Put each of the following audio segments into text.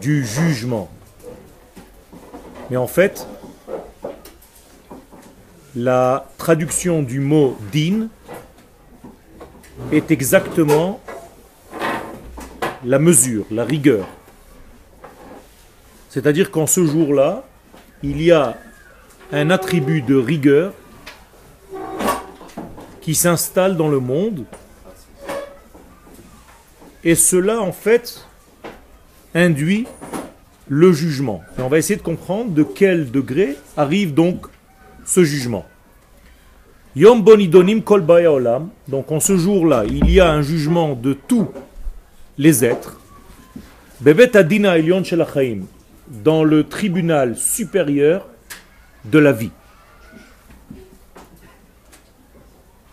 du jugement. Mais en fait, la traduction du mot din est exactement la mesure, la rigueur. C'est-à-dire qu'en ce jour-là, il y a un attribut de rigueur qui s'installe dans le monde. Et cela, en fait, induit le jugement. Et on va essayer de comprendre de quel degré arrive donc ce jugement. Yom Bonidonim Kol Olam. Donc en ce jour-là, il y a un jugement de tous les êtres. Adina Shelachaim. Dans le tribunal supérieur de la vie.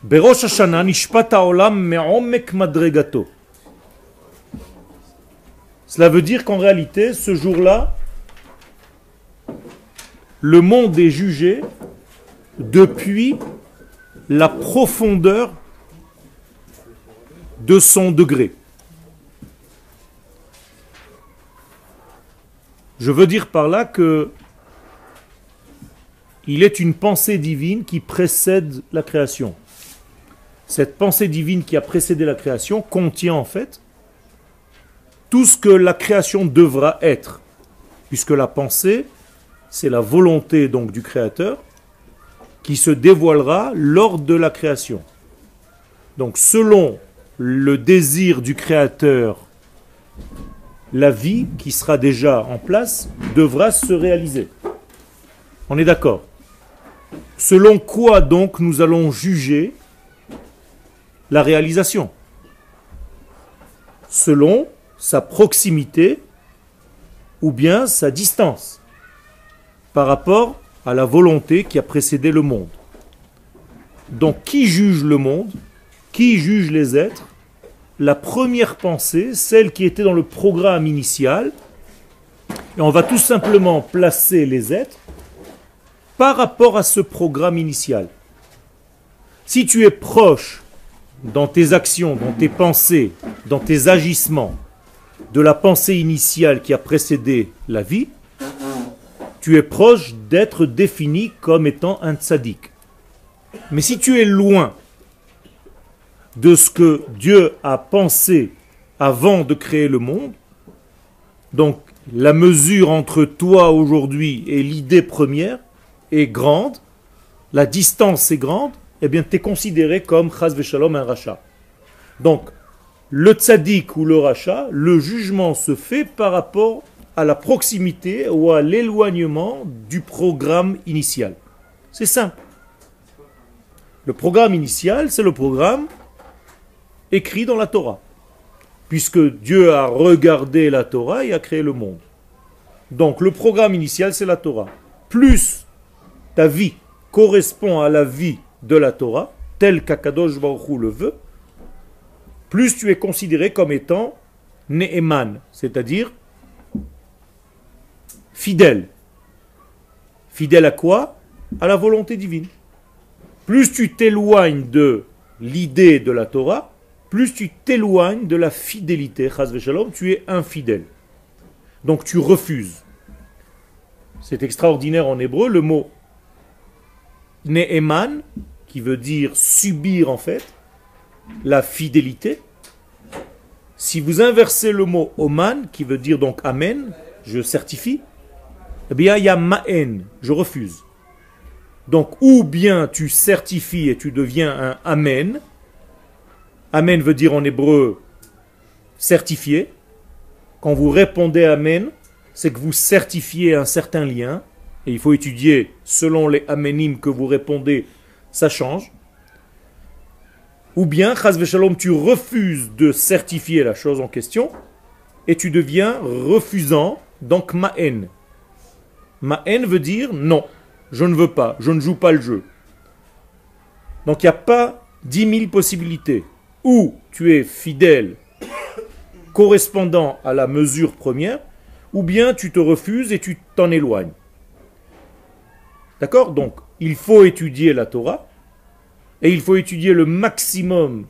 Berosh Hashanah Nishpat Olam Me'omek Madregato. Cela veut dire qu'en réalité, ce jour-là, le monde est jugé depuis la profondeur de son degré. Je veux dire par là que il est une pensée divine qui précède la création. Cette pensée divine qui a précédé la création contient en fait tout ce que la création devra être, puisque la pensée, c'est la volonté donc du Créateur qui se dévoilera lors de la création. Donc selon le désir du Créateur, la vie qui sera déjà en place devra se réaliser. On est d'accord Selon quoi donc nous allons juger la réalisation? Selon sa proximité ou bien sa distance par rapport à la volonté qui a précédé le monde. Donc qui juge le monde Qui juge les êtres? La première pensée, celle qui était dans le programme initial, et on va tout simplement placer les êtres par rapport à ce programme initial. Si tu es proche dans tes actions, dans tes pensées, dans tes agissements, de la pensée initiale qui a précédé la vie, tu es proche d'être défini comme étant un tzaddik. Mais si tu es loin de ce que Dieu a pensé avant de créer le monde, donc la mesure entre toi aujourd'hui et l'idée première est grande, la distance est grande, eh bien tu es considéré comme chas Shalom un rachat. Donc le tzaddik ou le rachat, le jugement se fait par rapport à la proximité ou à l'éloignement du programme initial. C'est simple. Le programme initial, c'est le programme écrit dans la Torah. Puisque Dieu a regardé la Torah et a créé le monde. Donc le programme initial, c'est la Torah. Plus ta vie correspond à la vie de la Torah, tel qu'Akadosh Baruch le veut, plus tu es considéré comme étant Ne'eman, c'est-à-dire fidèle. Fidèle à quoi? À la volonté divine. Plus tu t'éloignes de l'idée de la Torah, plus tu t'éloignes de la fidélité, tu es infidèle. Donc tu refuses. C'est extraordinaire en hébreu, le mot Ne'eman, qui veut dire subir en fait, la fidélité. Si vous inversez le mot oman, qui veut dire donc amen, je certifie, eh bien il y a ma'en, je refuse. Donc ou bien tu certifies et tu deviens un amen. Amen veut dire en hébreu certifié. Quand vous répondez amen, c'est que vous certifiez un certain lien. Et il faut étudier selon les amenim que vous répondez, ça change. Ou bien, Shalom, tu refuses de certifier la chose en question et tu deviens refusant, donc ma haine. Ma haine veut dire non, je ne veux pas, je ne joue pas le jeu. Donc il n'y a pas dix mille possibilités. Ou tu es fidèle, correspondant à la mesure première, ou bien tu te refuses et tu t'en éloignes. D'accord? Donc il faut étudier la Torah et il faut étudier le maximum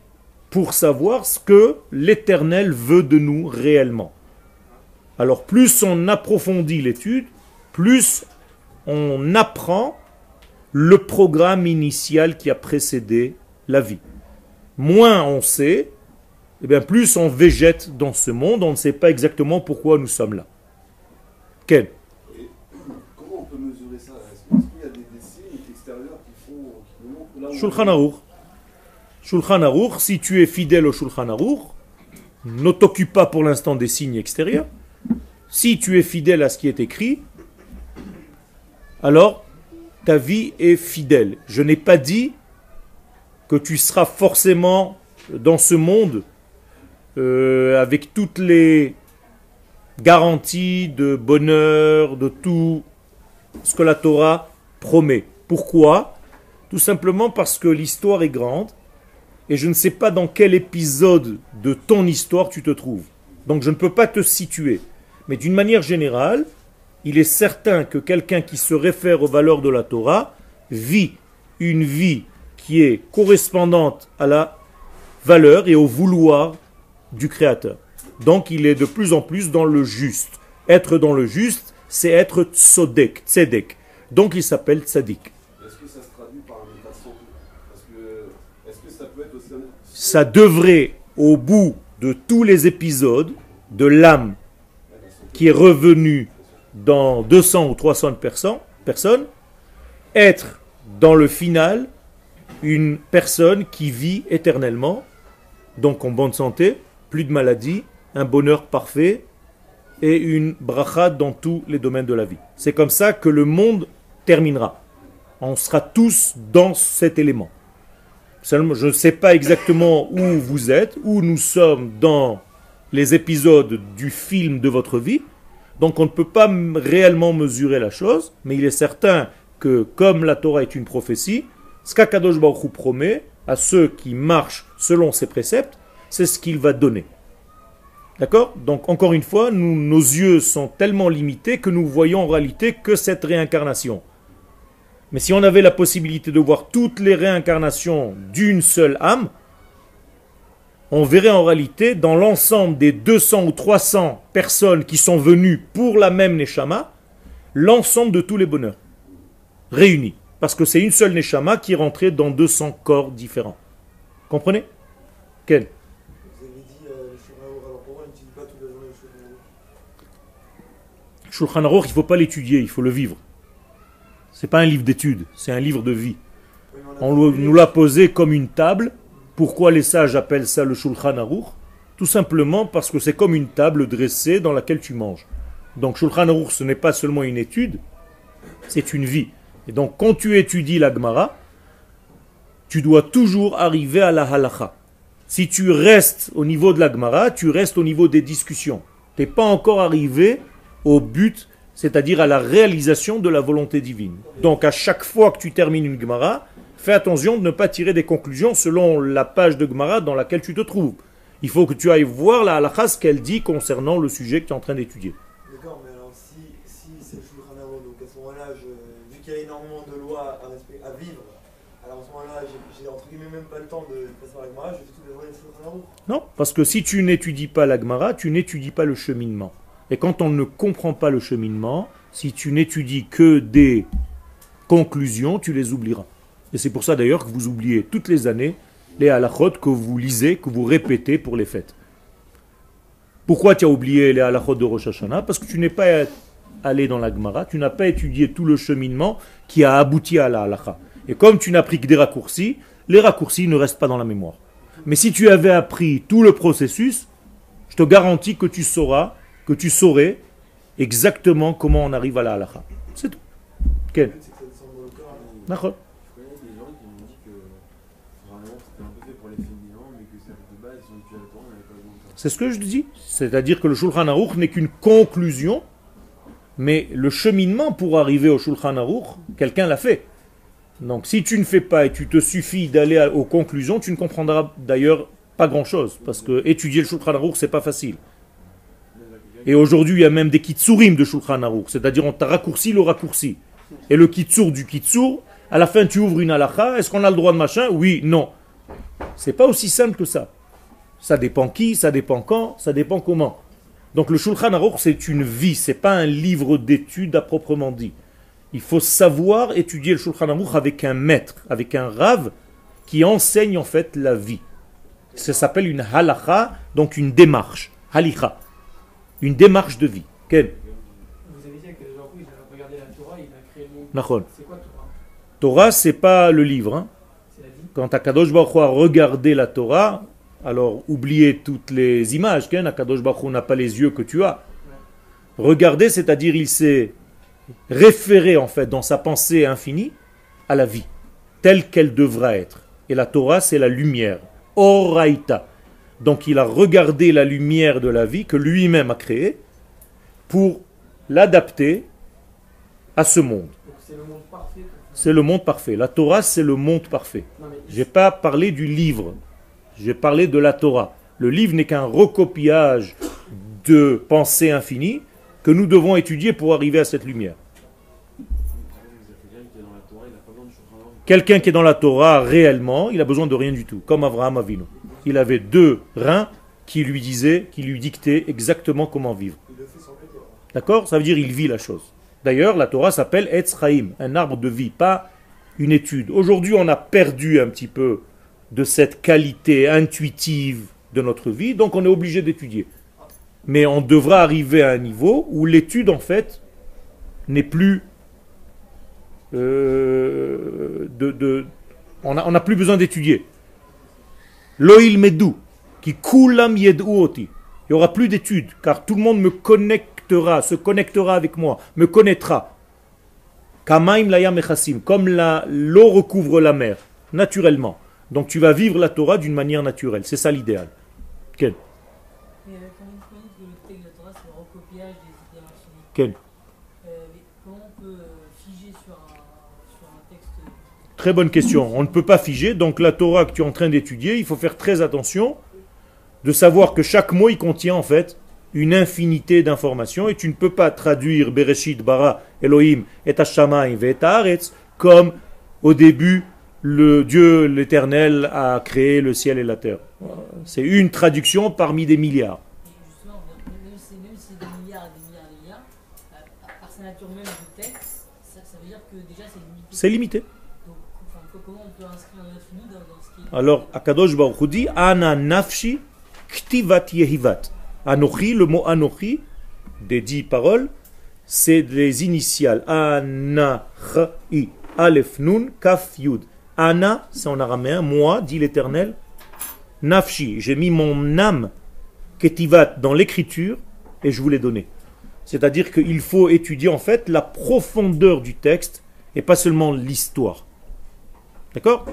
pour savoir ce que l'Éternel veut de nous réellement. Alors plus on approfondit l'étude, plus on apprend le programme initial qui a précédé la vie. Moins on sait, et eh bien plus on végète dans ce monde, on ne sait pas exactement pourquoi nous sommes là. Quel Comment on peut mesurer ça Est-ce qu'il y a des, signes extérieurs qui font qui nous Shulchan Aruch. Shulchan Aruch, si tu es fidèle au Shulchan Aruch, ne t'occupe pas pour l'instant des signes extérieurs. Si tu es fidèle à ce qui est écrit, alors ta vie est fidèle. Je n'ai pas dit que tu seras forcément dans ce monde euh, avec toutes les garanties de bonheur, de tout ce que la Torah promet. Pourquoi? Tout simplement parce que l'histoire est grande et je ne sais pas dans quel épisode de ton histoire tu te trouves. Donc je ne peux pas te situer. Mais d'une manière générale, il est certain que quelqu'un qui se réfère aux valeurs de la Torah vit une vie qui est correspondante à la valeur et au vouloir du Créateur. Donc il est de plus en plus dans le juste. Être dans le juste, c'est être tzodek, tzedek. Donc il s'appelle tzadik. Est-ce que ça se traduit par un état Parce que, est-ce que ça peut être aussi Ça devrait, au bout de tous les épisodes, de l'âme qui est revenue dans 200 ou 300 personnes, être dans le final une personne qui vit éternellement, donc en bonne santé, plus de maladies, un bonheur parfait et une bracha dans tous les domaines de la vie. C'est comme ça que le monde terminera. On sera tous dans cet élément. Seulement, je ne sais pas exactement où vous êtes, où nous sommes dans les épisodes du film de votre vie. Donc on ne peut pas réellement mesurer la chose, mais il est certain que comme la Torah est une prophétie, ce qu'Akadosh Baruch promet à ceux qui marchent selon ses préceptes, c'est ce qu'il va donner. D'accord? Donc encore une fois, nos yeux sont tellement limités que nous voyons en réalité que cette réincarnation. Mais si on avait la possibilité de voir toutes les réincarnations d'une seule âme, on verrait en réalité dans l'ensemble des 200 ou 300 personnes qui sont venues pour la même Neshama, l'ensemble de tous les bonheurs réunis. Parce que c'est une seule Neshama qui est rentrée dans 200 corps différents. Comprenez? Quel Shulchan Aruch, il ne faut pas l'étudier, il faut le vivre. Ce n'est pas un livre d'études, c'est un livre de vie. On nous l'a posé comme une table. Pourquoi les sages appellent ça le Shulchan Aruch? Tout simplement parce que c'est comme une table dressée dans laquelle tu manges. Donc Shulchan Aruch, ce n'est pas seulement une étude, c'est une vie. Et donc quand tu étudies la Gemara, tu dois toujours arriver à la halacha. Si tu restes au niveau de la Gemara, tu restes au niveau des discussions. Tu n'es pas encore arrivé au but, c'est-à-dire à la réalisation de la volonté divine. Donc à chaque fois que tu termines une Gemara, fais attention de ne pas tirer des conclusions selon la page de Gemara dans laquelle tu te trouves. Il faut que tu ailles voir la halakha ce qu'elle dit concernant le sujet que tu es en train d'étudier. D'accord, mais alors si, si c'est le Shulchan donc à ce moment-là, vu qu'il y a énormément de lois à, à vivre, alors à ce moment-là, j'ai entre guillemets même pas le temps de passer par la Gemara, je fais toutes les Shulchan Non, parce que si tu n'étudies pas la Gemara, tu n'étudies pas le cheminement. Et quand on ne comprend pas le cheminement, si tu n'étudies que des conclusions, tu les oublieras. Et c'est pour ça d'ailleurs que vous oubliez toutes les années les halachot que vous lisez, que vous répétez pour les fêtes. Pourquoi tu as oublié les halachot de Rosh Hashanah? Parce que tu n'es pas allé dans la Gemara, tu n'as pas étudié tout le cheminement qui a abouti à la halacha. Et comme tu n'as pris que des raccourcis, les raccourcis ne restent pas dans la mémoire. Mais si tu avais appris tout le processus, je te garantis que tu sauras que tu saurais exactement comment on arrive à la halakha. C'est tout. C'est ce que je dis. C'est-à-dire que le Shulchan Aruch n'est qu'une conclusion, mais le cheminement pour arriver au Shulchan Aruch, quelqu'un l'a fait. Donc si tu ne fais pas et tu te suffis d'aller aux conclusions, tu ne comprendras d'ailleurs pas grand-chose. Parce que étudier le Shulchan Aruch, c'est pas facile. Et aujourd'hui, il y a même des kitsurim de Shulchan Aruch, c'est-à-dire on t'a raccourci le raccourci. Et le kitsur du kitsur, à la fin tu ouvres une halakha, est-ce qu'on a le droit de machin? Oui, non. C'est pas aussi simple que ça. Ça dépend qui, ça dépend quand, ça dépend comment. Donc le Shulchan Aruch, c'est une vie, c'est pas un livre d'études à proprement dit. Il faut savoir étudier le Shulchan Aruch avec un maître, avec un rave qui enseigne en fait la vie. Ça s'appelle une halacha, donc une démarche, halicha, une démarche de vie. Quel Vous avez dit que a regardé la Torah, il a créé le monde. C'est quoi Torah? Torah, c'est pas le livre. hein. C'est la vie Quand Akadosh Baruch a regardé la Torah, alors oubliez toutes les images. Ken Akadosh Baruch n'a pas les yeux que tu as. Regarder, c'est-à-dire il s'est référé en fait dans sa pensée infinie à la vie, telle qu'elle devra être. Et la Torah, c'est la lumière. Oraita. Donc il a regardé la lumière de la vie que lui-même a créée pour l'adapter à ce monde. C'est le monde parfait. quoi. C'est le monde parfait. La Torah, c'est le monde parfait. Mais J'ai pas parlé du livre. J'ai parlé de la Torah. Le livre n'est qu'un recopiage de pensées infinies que nous devons étudier pour arriver à cette lumière. Quelqu'un qui est dans la Torah réellement, il a besoin de rien du tout, comme Abraham Avinu. Il avait deux reins qui lui disaient, qui lui dictaient exactement comment vivre. D'accord? Ça veut dire il vit la chose. D'ailleurs, la Torah s'appelle Etz un arbre de vie, pas une étude. Aujourd'hui, on a perdu un petit peu de cette qualité intuitive de notre vie, donc on est obligé d'étudier. Mais on devra arriver à un niveau où l'étude, en fait, n'est plus... euh, de, on n'a plus besoin d'étudier. Loïl Medou, qui kulam yedou oti. Il n'y aura plus d'études, car tout le monde me connectera, se connectera avec moi, me connaîtra. Kamaim layam echassim, comme la- l'eau recouvre la mer, naturellement. Donc tu vas vivre la Torah d'une manière naturelle. C'est ça l'idéal. Quel Mais euh, quand vous dites que le texte de la Torah, c'est le recopiage des idées infinies, Quel euh, mais comment on peut euh, figer sur un, sur un texte Très bonne question. On ne peut pas figer. Donc la Torah que tu es en train d'étudier, il faut faire très attention de savoir que chaque mot, il contient en fait une infinité d'informations et tu ne peux pas traduire Bereshit, Bara, Elohim, et Hashamayim, et Haaretz comme au début le Dieu l'éternel a créé le ciel et la terre. C'est une traduction parmi des milliards. Et justement, même si même si c'est des milliards et des milliards et des milliards, par par sa nature même du texte, ça, ça veut dire que déjà c'est limité. C'est limité. Donc, enfin, co- comment on peut inscrire un infini dans, dans ce qui est. Alors, Akadosh Baruch Hu dit Ana nafshi ktivat yehivat. Anochi, le mot Anochi, des dix paroles, c'est des initiales. Ana, i, Aleph, Nun, Kaf, Yud. Ana, c'est en araméen, moi, dit l'Éternel. Nafshi, j'ai mis mon âme, ketivat, dans l'écriture, et je vous l'ai donné. C'est-à-dire qu'il faut étudier en fait la profondeur du texte, et pas seulement l'histoire. D'accord?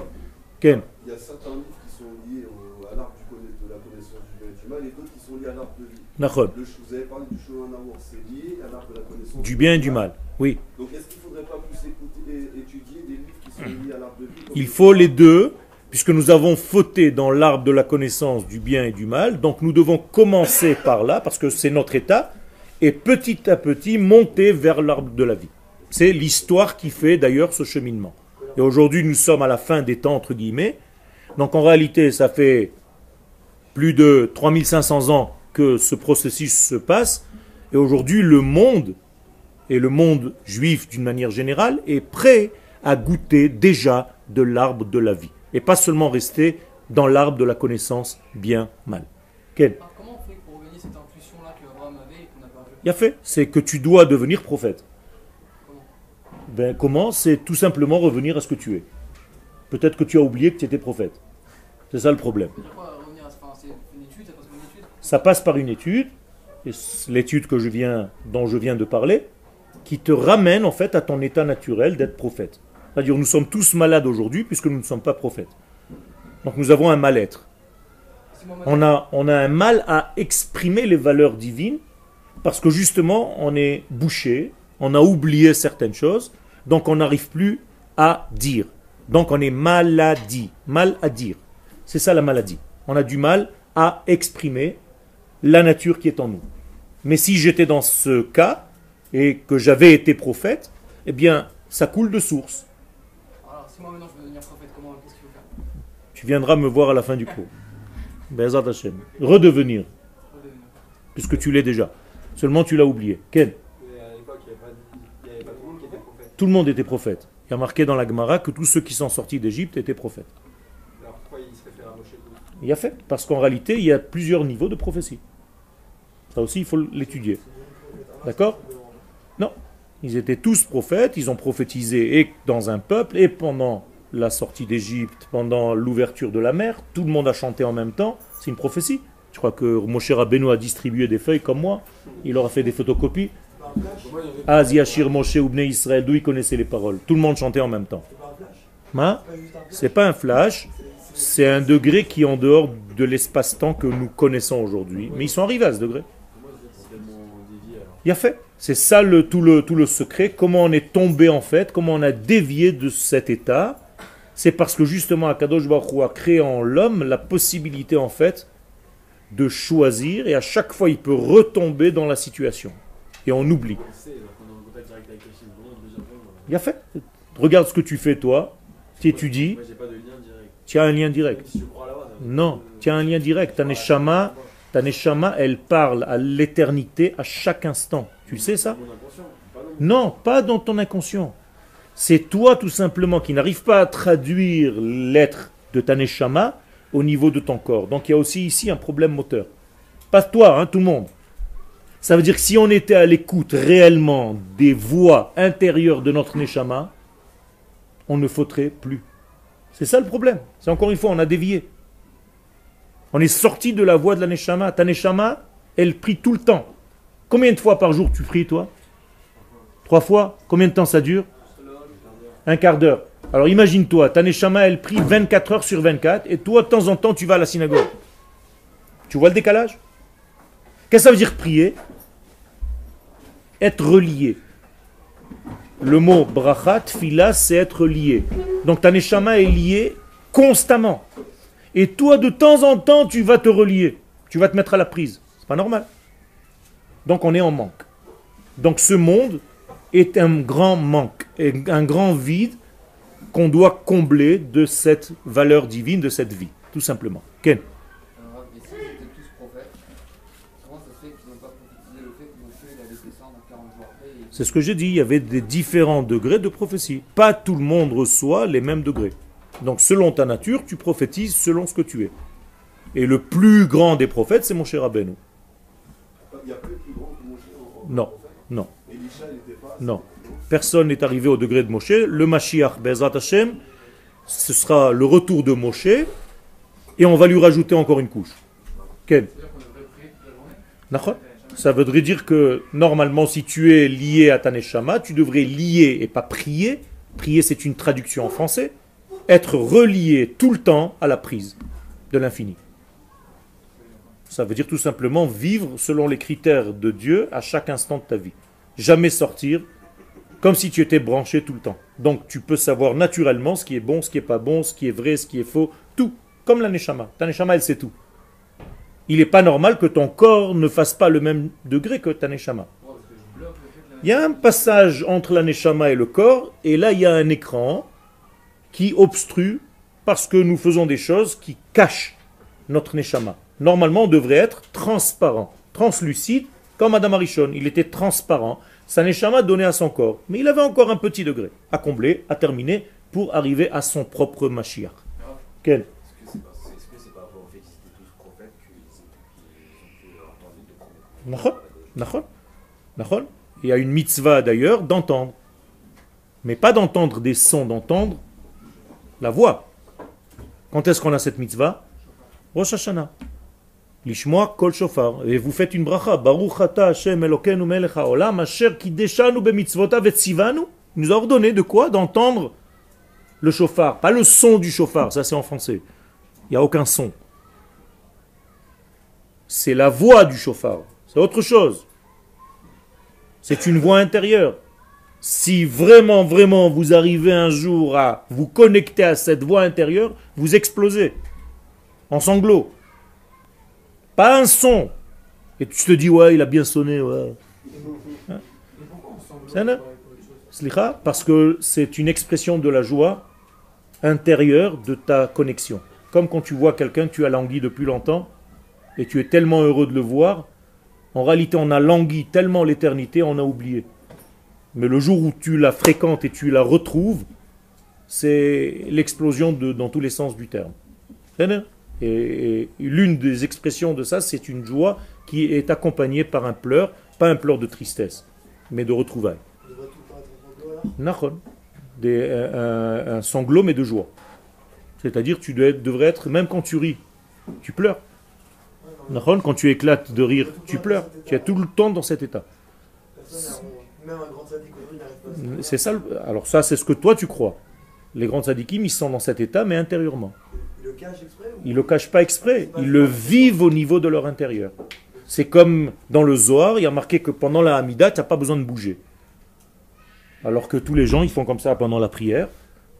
Du bien et du mal. Oui. Donc est-ce qu'il ne faudrait pas plus écouter étudier des livres qui sont liés à l'arbre de vie Il faut les deux, puisque nous avons fauté dans l'arbre de la connaissance du bien et du mal. Donc nous devons commencer par là, parce que c'est notre état, et petit à petit monter vers l'arbre de la vie. C'est l'histoire qui fait d'ailleurs ce cheminement. Et aujourd'hui, nous sommes à la fin des temps, entre guillemets. Donc en réalité, ça fait plus de 3500 ans que ce processus se passe. Et aujourd'hui, le monde, et le monde juif d'une manière générale, est prêt à goûter déjà de l'arbre de la vie. Et pas seulement rester dans l'arbre de la connaissance bien-mal. Quel comment on fait pour gagner cette intuition-là que Abraham avait et qu'on n'a pas Il a fait, c'est que tu dois devenir prophète. Comment? Ben, comment? C'est tout simplement revenir à ce que tu es. Peut-être que tu as oublié que tu étais prophète. C'est ça le problème. Ça veut dire quoi revenir à ce- enfin, c'est une étude, ça passe par une étude Ça passe par une étude, l'étude que je viens, dont je viens de parler, qui te ramène en fait à ton état naturel d'être prophète. C'est-à-dire nous sommes tous malades aujourd'hui puisque nous ne sommes pas prophètes. Donc nous avons un mal-être. On a, on a un mal à exprimer les valeurs divines parce que justement on est bouché, on a oublié certaines choses, donc on n'arrive plus à dire. Donc on est maladie, mal à dire. C'est ça la maladie. On a du mal à exprimer la nature qui est en nous. Mais si j'étais dans ce cas et que j'avais été prophète, eh bien ça coule de source. Alors, si moi maintenant je veux devenir prophète, comment Qu'est-ce qu'il faut faire? Tu viendras me voir à la fin du cours. Bezat Hashem. Redevenir. Redevenir. puisque tu l'es déjà. Seulement tu l'as oublié. Pas tout le monde était prophète. Il y a marqué dans la Gemara que tous ceux qui sont sortis d'Égypte étaient prophètes. Alors pourquoi il se réfère à Moshe Il y a fait. Parce qu'en réalité, il y a plusieurs niveaux de prophétie. Ça aussi, il faut l'étudier. D'accord? Ils étaient tous prophètes, ils ont prophétisé et dans un peuple, et pendant la sortie d'Égypte, pendant l'ouverture de la mer, tout le monde a chanté en même temps, c'est une prophétie. Je crois que Moshe Rabbeinu a distribué des feuilles comme moi, il leur a fait des photocopies. Moshe Ubne Israël, d'où ils connaissaient les paroles. Tout le monde chantait en même temps. Hein? C'est pas un flash c'est un degré qui est en dehors de l'espace-temps que nous connaissons aujourd'hui. Mais ils sont arrivés à ce degré. pour moi, c'est tellement dévié alors. Il a fait. C'est ça le, tout, le, tout le secret. Comment on est tombé en fait, comment on a dévié de cet état. C'est parce que justement Akadosh Baruch Hu a créé en l'homme la possibilité en fait de choisir et à chaque fois il peut retomber dans la situation. Et on oublie. Il a fait. Regarde ce que tu fais toi. Tu étudies. Tu as un lien direct. Non, tu as un lien direct. Ta neshama, ta neshama, elle parle à l'éternité à chaque instant. Tu sais ça? Non. Pas dans ton inconscient. C'est toi tout simplement qui n'arrive pas à traduire l'être de ta neshama au niveau de ton corps. Donc il y a aussi ici un problème moteur. Pas toi, hein, tout le monde. Ça veut dire que si on était à l'écoute réellement des voix intérieures de notre neshama, on ne faudrait plus. C'est ça le problème. C'est encore une fois, on a dévié. On est sorti de la voie de la neshama. Ta neshama, elle prie tout le temps. Combien de fois par jour tu pries, toi? Trois fois? Combien de temps ça dure? Un quart d'heure. Alors imagine-toi, ta neshama, elle prie 24 heures sur 24, et toi, de temps en temps, tu vas à la synagogue. Tu vois le décalage? Qu'est-ce que ça veut dire prier? Être relié. Le mot brachat, fila, c'est être lié. Donc ta neshama est liée constamment. Et toi, de temps en temps, tu vas te relier. Tu vas te mettre à la prise. C'est pas normal. Donc on est en manque. Donc ce monde est un grand manque, un grand vide qu'on doit combler de cette valeur divine, de cette vie, tout simplement. Ken Alors, et s'ils étaient tous prophètes, comment ça se fait qu'ils n'ont pas prophétisé le fait que Moshe il allait descendre 40 jours après et... C'est ce que j'ai dit, il y avait des différents degrés de prophétie. Pas tout le monde reçoit les mêmes degrés. Donc selon ta nature, tu prophétises selon ce que tu es. Et le plus grand des prophètes, c'est mon cher Rabbeinu. Il y a plus plus grand que Moshe en- Non. Non. Elisha, il n'était pas. Non. Personne n'est arrivé au degré de Moshe. Le Mashiach, Bezrat Hashem, ce sera le retour de Moshe, et on va lui rajouter encore une couche. D'accord Ça voudrait dire que normalement, si tu es lié à ta neshama, tu devrais lier et pas prier. Prier, c'est une traduction en français. Être relié tout le temps à la prise de l'infini. Ça veut dire tout simplement vivre selon les critères de Dieu à chaque instant de ta vie. Jamais sortir comme si tu étais branché tout le temps. Donc tu peux savoir naturellement ce qui est bon, ce qui est pas bon, ce qui est vrai, ce qui est faux, tout. Comme la neshama. Ta neshama, elle sait tout. Il n'est pas normal que ton corps ne fasse pas le même degré que ta neshama. Il y a un passage entre la neshama et le corps, et là il y a un écran qui obstrue parce que nous faisons des choses qui cachent notre neshama. Normalement, on devrait être transparent, translucide, comme Madame Arishon. Il était transparent. Sa neshama donnait à son corps. Mais il avait encore un petit degré à combler, à terminer, pour arriver à son propre Mashiach. Quel? Est-ce que c'est pas, c'est- est-ce que c'est par rapport au fait qu'ils étaient tous prophètes qu'ils qu'ils ont pu entendre de Nachon, nachon, nachon. Il y a une mitzvah d'ailleurs d'entendre. Mais pas d'entendre des sons, d'entendre la voix. Quand est-ce qu'on a cette mitzvah? Rosh Hashanah. Lishmoa kol shofar. Et vous faites une bracha. Baruch ata Hashem Elokeinu melech haolam asher kideshanu bemitzvotav et tzivanu. Il nous a ordonné de quoi? D'entendre le chauffard. Pas le son du chauffard, ça c'est en français. Il n'y a aucun son. C'est la voix du chauffard. C'est autre chose. C'est une voix intérieure. Si vraiment, vraiment vous arrivez un jour à vous connecter à cette voix intérieure, vous explosez en sanglots. Pas un son. Et tu te dis, ouais, il a bien sonné. Ouais. Slicha, parce que c'est une expression de la joie intérieure de ta connexion. Comme quand tu vois quelqu'un que tu as langui depuis longtemps et tu es tellement heureux de le voir En réalité, on a langui tellement l'éternité, on a oublié. Mais le jour où tu la fréquentes et tu la retrouves, c'est l'explosion dans tous les sens du terme. Et, l'une des expressions de ça, c'est une joie qui est accompagnée par un pleur, pas un pleur de tristesse, mais de retrouvailles. Des- un, un- sanglot, mais de joie. C'est-à-dire, tu devrais être, même quand tu ris, tu pleures. Quand tu éclates de rire, tu pleures. Tu es tout le temps dans cet état. Personne n'a- Même un grand sadique aujourd'hui n'arrive pas à se C'est ça. Alors ça, c'est ce que toi tu crois. Les grands sadikim, ils sont dans cet état, mais intérieurement. Il le cache exprès ou Ils le cachent pas exprès. Ils le vivent au niveau de leur intérieur. C'est comme dans le Zohar, il y a marqué que pendant la Hamida, tu n'as pas besoin de bouger. Alors que tous les gens, ils font comme ça pendant la prière.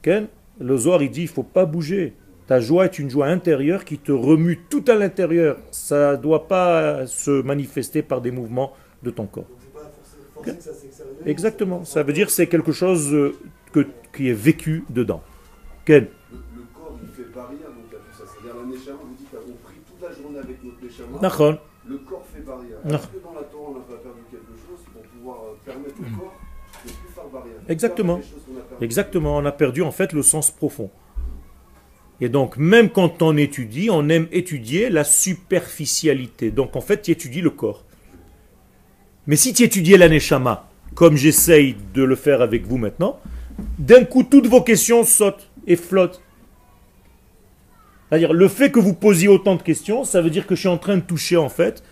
Ken, le Zohar, il dit, il faut pas bouger. Ta joie est une joie intérieure qui te remue tout à l'intérieur. Ça ne doit pas se manifester par des mouvements de ton corps. Donc pas s'extériorise. Exactement. Ça veut dire que c'est quelque chose euh, que, qui est vécu dedans. Ken, Le, le corps, il fait barrière, donc à tout ça. C'est-à-dire, la Neshama, vous dites, on prie toute la journée avec notre Neshama. Le corps fait barrière. Est-ce que dans la Torah, on n'a pas perdu quelque chose pour pouvoir euh, permettre au corps de plus faire barrière Exactement. Perdues. Exactement, on a perdu en fait le sens profond. Et donc, même quand on étudie, on aime étudier la superficialité. Donc, en fait, tu étudies le corps. Mais si tu étudiais l'aneshama, comme j'essaye de le faire avec vous maintenant, d'un coup, toutes vos questions sautent et flottent. C'est-à-dire, le fait que vous posiez autant de questions, ça veut dire que je suis en train de toucher, en fait,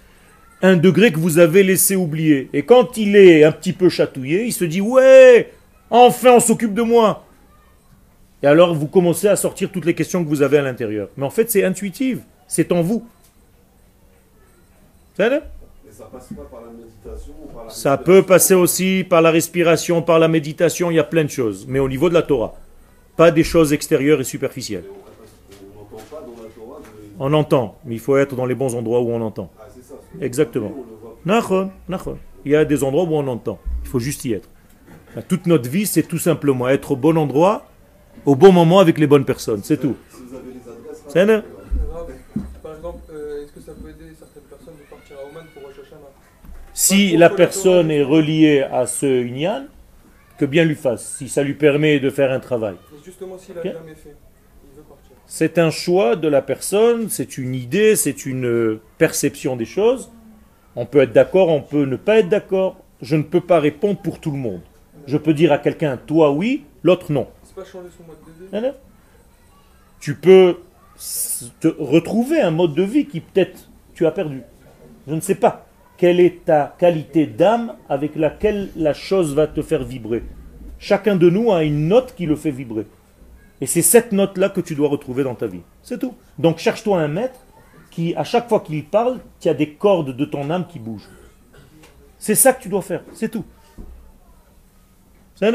un degré que vous avez laissé oublier. Et quand il est un petit peu chatouillé, il se dit, ouais, enfin on s'occupe de moi. Et alors vous commencez à sortir toutes les questions que vous avez à l'intérieur. Mais en fait, c'est intuitif, c'est en vous. Mais ça passe pas par la méditation ou par la Ça peut passer aussi par la respiration, par la méditation, il y a plein de choses. Mais au niveau de la Torah, pas des choses extérieures et superficielles. On n'entend pas dans la Torah de... On entend, mais il faut être dans les bons endroits où on entend. Ah, ça. Exactement. Il y a des endroits où on entend. Il faut juste y être. Toute notre vie, c'est tout simplement être au bon endroit, au bon moment avec les bonnes personnes. C'est tout. Si vous avez les adresses, Si la personne est reliée à ce Inyan, que bien lui fasse, si ça lui permet de faire un travail. C'est un choix de la personne, c'est une idée, c'est une euh, perception des choses. On peut être d'accord, on peut ne pas être d'accord. Je ne peux pas répondre pour tout le monde. Je peux dire à quelqu'un, toi oui, l'autre non. C'est pas changer son mode de vie Non, non. Tu peux te retrouver un mode de vie qui peut-être tu as perdu. Je ne sais pas quelle est ta qualité d'âme avec laquelle la chose va te faire vibrer. Chacun de nous a une note qui le fait vibrer. Et c'est cette note-là que tu dois retrouver dans ta vie. C'est tout. Donc cherche-toi un maître qui, à chaque fois qu'il parle, tu as des cordes de ton âme qui bougent. C'est ça que tu dois faire. C'est tout. C'est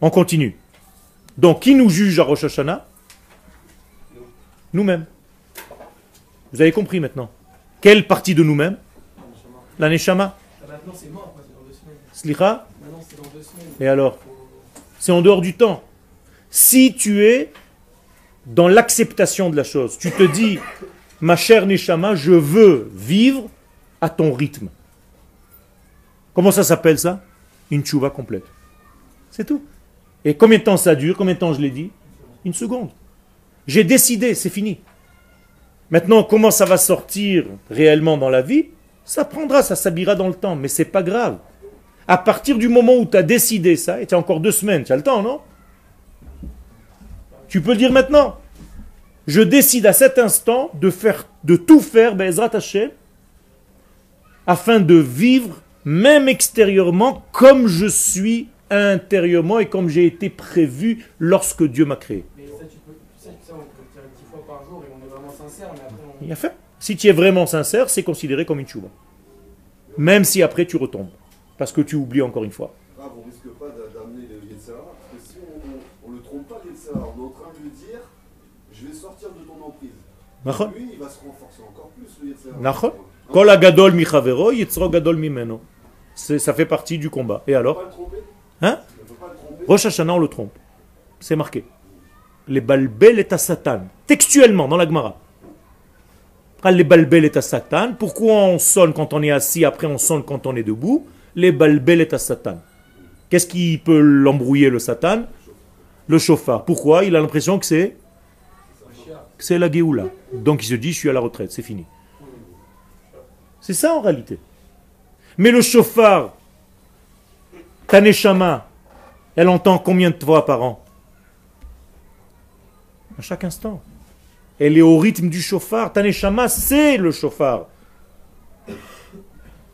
On continue. Donc, qui nous juge à Rosh Hashanah? Nous-mêmes. Vous avez compris maintenant Quelle partie de nous-mêmes? La Neshama Maintenant, c'est mort, quoi, c'est dans deux semaines. Slicha Maintenant, c'est dans deux semaines. Et alors C'est en dehors du temps. Si tu es dans l'acceptation de la chose, tu te dis, ma chère Neshama, je veux vivre à ton rythme. Comment ça s'appelle ça? Une tchouva complète. C'est tout. Et combien de temps ça dure? Combien de temps je l'ai dit? Une seconde. J'ai décidé, c'est fini. Maintenant, comment ça va sortir réellement dans la vie? Ça prendra, ça s'habillera dans le temps, mais c'est pas grave. À partir du moment où tu as décidé ça, et tu as encore deux semaines, tu as le temps, non? Tu peux le dire maintenant. Je décide à cet instant de faire, de tout faire, Bezrat Hashem, afin de vivre, même extérieurement, comme je suis intérieurement et comme j'ai été prévu lorsque Dieu m'a créé. Mais ça, tu peux, ça, ça, on peut le dire dix fois par jour et on est vraiment sincère, mais après, on. Il a fait. Si tu es vraiment sincère, c'est considéré comme une chouva. Même si après tu retombes. Parce que tu oublies encore une fois. Grave, on risque pas d'a- d'amener le Yetzirah, parce que si on, on le trompe pas, le Yetzirah, on est en train de lui dire, je vais sortir de ton emprise. Nachon Lui, il va se renforcer encore plus, le Yetzirah. Nachon. Kol agadol mi chavero, yitzro gadol mimeno. C'est- Ça fait partie du combat. Et alors? Hein? On peut pas le tromper? Rosh Hashanah, on le trompe. C'est marqué. Les balbel est à Satan. Textuellement, dans la Gemara. Les balbel est à Satan. Pourquoi on sonne quand on est assis, après on sonne quand on est debout? Les balbel est à Satan. Qu'est-ce qui peut l'embrouiller le Satan? Le chauffard. Pourquoi? Il a l'impression que c'est c'est la Géoula. Donc il se dit, je suis à la retraite, c'est fini. C'est ça en réalité. Mais le chauffard, Taneshama, elle entend combien de fois par an? À chaque instant. Elle est au rythme du chauffard. Taneshama, c'est le chauffard.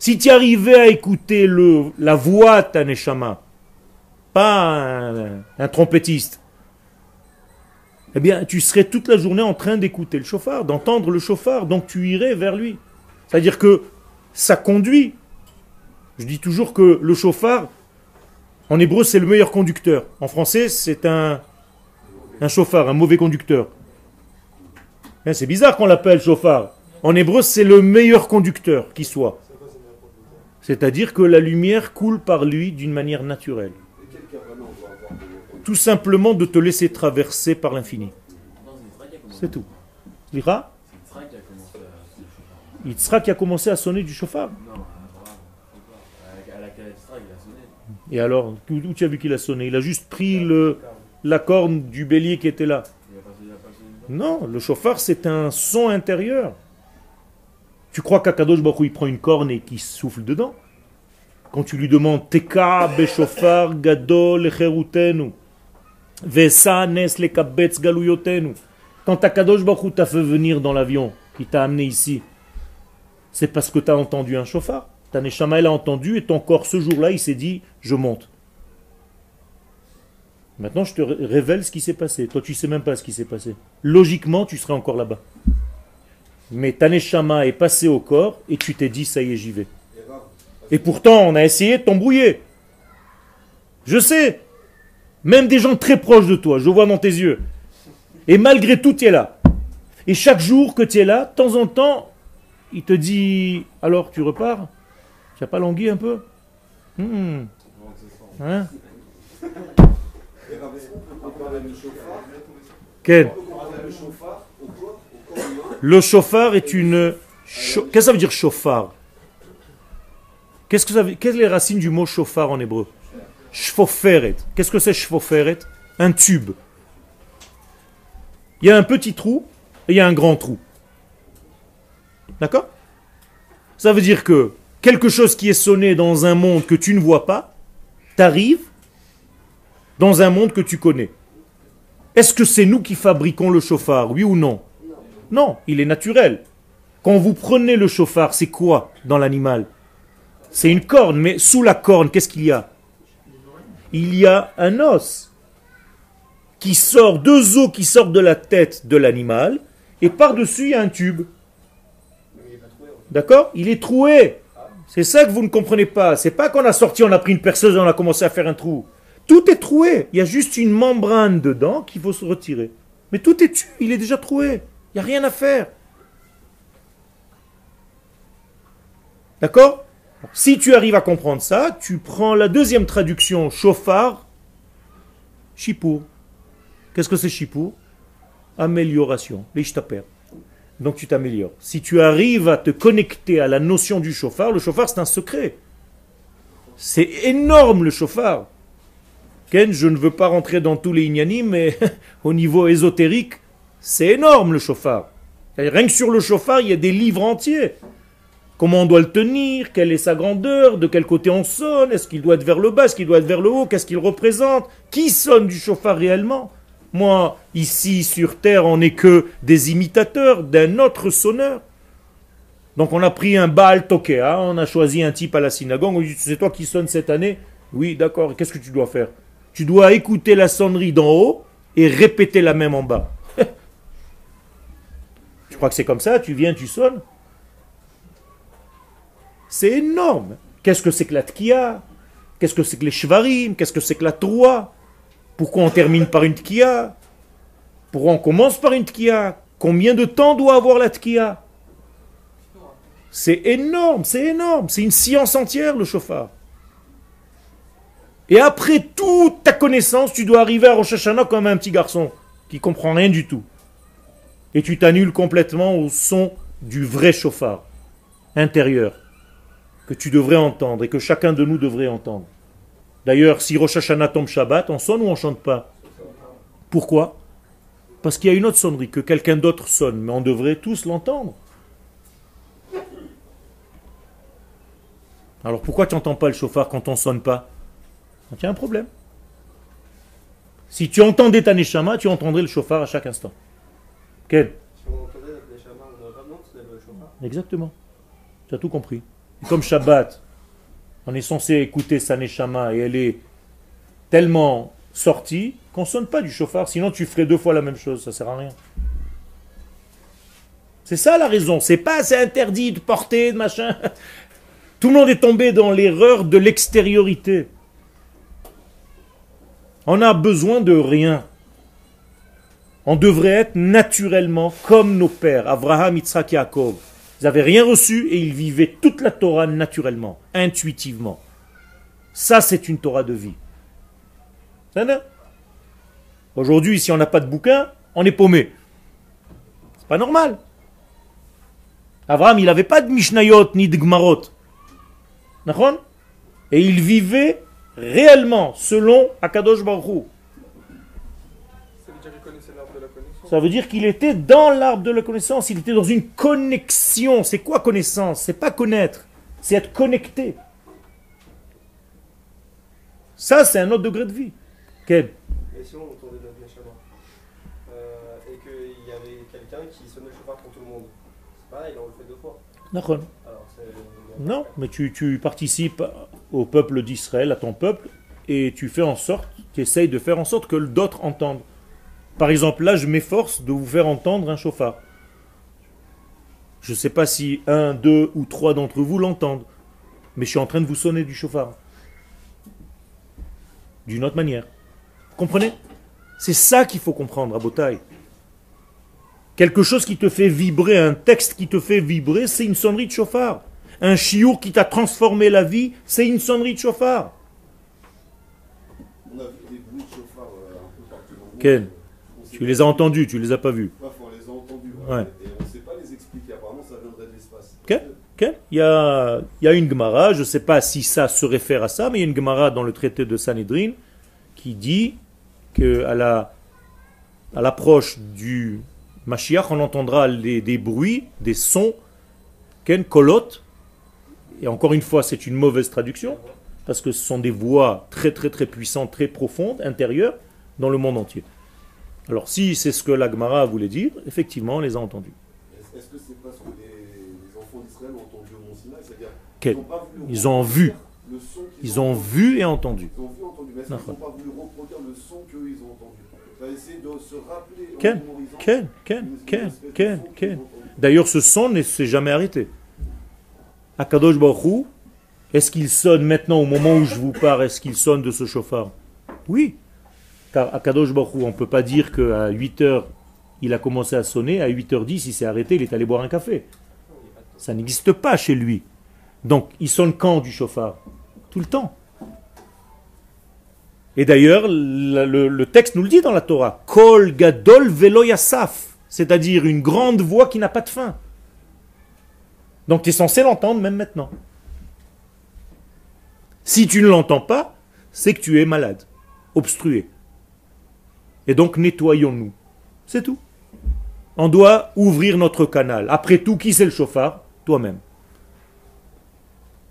Si tu arrivais à écouter la voix de Taneshama, pas un, trompettiste, eh bien, tu serais toute la journée en train d'écouter le chauffard, d'entendre le chauffard, donc tu irais vers lui. C'est-à-dire que ça conduit. Je dis toujours que le chauffard, en hébreu, c'est le meilleur conducteur. En français, c'est un chauffard, un mauvais conducteur. Hein, C'est bizarre qu'on l'appelle chauffard. En hébreu, c'est le meilleur conducteur qui soit. C'est-à-dire que la lumière coule par lui d'une manière naturelle. Tout simplement de te laisser traverser par l'infini. C'est tout. Lira qui a commencé à sonner du chauffard. Et alors, où tu as vu qu'il a sonné? Il a juste pris la corne du bélier qui était là. Non, le chauffard, c'est un son intérieur. Tu crois qu'Akadosh Baruch il prend une corne et qu'il souffle dedans? Quand tu lui demandes Teka beshofar gadol lecherutenu Vesa nes lekabetz galuyotenu Quand Akadosh Baruch t'a fait venir dans l'avion, qui t'a amené ici, c'est parce que tu as entendu un chauffard. Ta neshama, elle a entendu et ton corps, ce jour-là, il s'est dit Je monte. Maintenant, je te ré- révèle ce qui s'est passé. Toi, tu sais même pas ce qui s'est passé. Logiquement, tu serais encore là-bas. Mais ta neshama est passée au corps et tu t'es dit, ça y est, j'y vais. Et pourtant, on a essayé de t'embrouiller. Je sais. Même des gens très proches de toi, je vois dans tes yeux. Et malgré tout, tu es là. Et chaque jour que tu es là, de temps en temps, il te dit, alors tu repars? Tu n'as pas langui un peu? Hmm. Hein? Le chauffard est une. Qu'est-ce que ça veut dire chauffard? Qu'est-ce que ça veut... Quelles sont les racines du mot chauffard en hébreu? Shfoferet. Qu'est-ce que c'est shfoferet Un tube. Il y a un petit trou et il y a un grand trou. D'accord? Ça veut dire que quelque chose qui est sonné dans un monde que tu ne vois pas, t'arrive dans un monde que tu connais. Est-ce que c'est nous qui fabriquons le chauffard, oui ou non? Non, il est naturel. Quand vous prenez le chauffard, c'est quoi dans l'animal? C'est une corne, mais sous la corne, qu'est-ce qu'il y a? Il y a un os qui sort, deux os qui sortent de la tête de l'animal, et par-dessus, il y a un tube. D'accord? Il est troué. C'est ça que vous ne comprenez pas. C'est pas qu'on a sorti, on a pris une perceuse et on a commencé à faire un trou. Tout est troué. Il y a juste une membrane dedans qu'il faut se retirer. Mais tout est tu, il est déjà troué. Il n'y a rien à faire. D'accord? Si tu arrives à comprendre ça, tu prends la deuxième traduction, chauffard, chipour. Qu'est-ce que c'est chipour Amélioration, l'ishtaper. Donc tu t'améliores. Si tu arrives à te connecter à la notion du chauffard, le chauffard c'est un secret. C'est énorme le chauffard. Ken, je ne veux pas rentrer dans tous les ignanim, mais au niveau ésotérique, c'est énorme le chauffard. Rien que sur le chauffard, il y a des livres entiers. Comment on doit le tenir, quelle est sa grandeur, de quel côté on sonne, est-ce qu'il doit être vers le bas, est-ce qu'il doit être vers le haut, qu'est-ce qu'il représente, qui sonne du chauffard réellement Moi, ici sur Terre, on n'est que des imitateurs d'un autre sonneur. Donc on a pris un Baal Tokea, on a choisi un type à la synagogue, on dit c'est toi qui sonne cette année Oui, d'accord, qu'est-ce que tu dois faire? Tu dois écouter la sonnerie d'en haut et répéter la même en bas. tu crois que c'est comme ça? Tu viens, tu sonnes C'est énorme. Qu'est-ce que c'est que la tkia? Qu'est-ce que c'est que les shvarim? Qu'est-ce que c'est que la troie? Pourquoi on termine par une tkia? Pourquoi on commence par une tkia? Combien de temps doit avoir la tkia? C'est énorme, c'est énorme. C'est une science entière, le chauffard. Et après toute ta connaissance, tu dois arriver à Rosh Hashanah comme un petit garçon qui comprend rien du tout. Et tu t'annules complètement au son du vrai chauffard intérieur que tu devrais entendre et que chacun de nous devrait entendre. D'ailleurs, si Rosh Hashanah tombe Shabbat, on sonne ou on chante pas? Pourquoi? Parce qu'il y a une autre sonnerie que quelqu'un d'autre sonne, mais on devrait tous l'entendre. Alors pourquoi tu n'entends pas le chauffard quand on sonne pas? Donc il y a un problème. Si tu entendais ta neshama, tu entendrais le chauffard à chaque instant. Quel? Si on entendait notre Neshama, on n'aurait pas besoin de se lever le chauffard. Exactement. Tu as tout compris. Et comme Shabbat, on est censé écouter sa neshama et elle est tellement sortie qu'on ne sonne pas du chauffard, sinon tu ferais deux fois la même chose, ça sert à rien. C'est ça la raison. C'est pas c'est interdit de porter, de machin. Tout le monde est tombé dans l'erreur de l'extériorité. On a besoin de rien. On devrait être naturellement comme nos pères, Abraham, Yitzhak, Yaakov. Ils n'avaient rien reçu et ils vivaient toute la Torah naturellement, intuitivement. Ça, c'est une Torah de vie. Aujourd'hui, si on n'a pas de bouquin, on est paumé. C'est pas normal. Abraham, il n'avait pas de Mishnayot ni de Gmarot. Et il vivait réellement selon Akadosh Baruch. Ça veut dire qu'il était dans l'arbre de la connaissance, il était dans une connexion. C'est quoi connaissance? C'est pas connaître, c'est être connecté. Ça, c'est un autre degré de vie. Quel? Mais si on entendait notre Neshama, euh, et qu'il y avait quelqu'un qui sonnait le chauffard pour tout le monde, c'est pareil, on le fait deux fois. Alors. Non, mais tu, tu participes au peuple d'Israël, à ton peuple, et tu fais en sorte, tu essayes de faire en sorte que d'autres entendent. Par exemple, là, je m'efforce de vous faire entendre un chauffard. Je ne sais pas si un, deux ou trois d'entre vous l'entendent, mais je suis en train de vous sonner du chauffard. D'une autre manière. Vous comprenez? C'est ça qu'il faut comprendre à Botaï. Quelque chose qui te fait vibrer, un texte qui te fait vibrer, c'est une sonnerie de chauffard. Un chiour qui t'a transformé la vie, c'est une sonnerie de chauffard. On a vu des bruits de chauffard euh, un peu partout dans le monde. Ken, tu les as entendus, tu les as pas vus. On les a entendus. Ouais. ouais. Et on ne sait pas les expliquer. Apparemment, ça viendrait de l'espace. Ok. Ok Il y a, il y a une Gemara, je ne sais pas si ça se réfère à ça, mais il y a une Gemara dans le traité de Sanhedrin qui dit qu'à la, à l'approche du Mashiach, on entendra les- des bruits, des sons, ken kolot, et encore une fois, c'est une mauvaise traduction, parce que ce sont des voix très très très puissantes, très profondes, intérieures, dans le monde entier. Alors si c'est ce que la Gemara voulait dire, effectivement, on les a entendus. Est-ce que c'est parce que les, enfants d'Israël ont entendu au Mont Sinaï C'est-à-dire Quel ils n'ont pas voulu Ils ont vu. le son qu'ils Ils ont vu et entendu. Ils ont vu, entendu. Mais est-ce qu'ils n'ont pas voulu reproduire le son qu'eux, ils ont entendu? Ça va essayer de se rappeler en Ken, Ken, Ken, Ken, Ken, qu'ils. D'ailleurs, ce son ne s'est jamais arrêté. Akadosh Baruch est-ce qu'il sonne maintenant au moment où je vous parle? Est-ce qu'il sonne de ce chauffard? Oui. Car Akadosh Baruch on ne peut pas dire qu'à 8 heures, il a commencé à sonner, à 8h10, il s'est arrêté, il est allé boire un café. Ça n'existe pas chez lui. Donc, il sonne quand du chauffard? Tout le temps. Et d'ailleurs, le, texte nous le dit dans la Torah. Kol gadol velo. C'est-à-dire une grande voix qui n'a pas de fin. Donc tu es censé l'entendre même maintenant. Si tu ne l'entends pas, c'est que tu es malade, obstrué. Et donc nettoyons-nous. C'est tout. On doit ouvrir notre canal. Après tout, qui c'est le chauffard? Toi-même.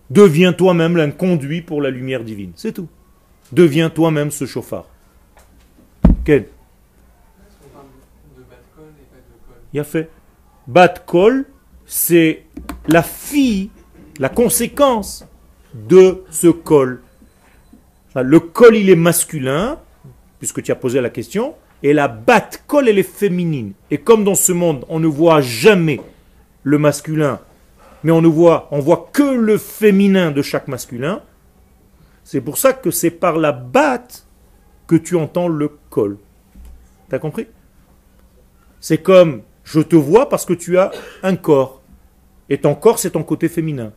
Deviens toi-même un conduit pour la lumière divine. C'est tout. Deviens toi-même ce chauffard. Quel Il a fait. Bat c'est la fille, la conséquence de ce col. Le col, il est masculin, puisque tu as posé la question, et la bat Kol, elle est féminine. Et comme dans ce monde, on ne voit jamais le masculin, mais on ne voit, on voit que le féminin de chaque masculin, c'est pour ça que c'est par la batte que tu entends le col. T'as compris? C'est comme je te vois parce que tu as un corps. Et ton corps, c'est ton côté féminin.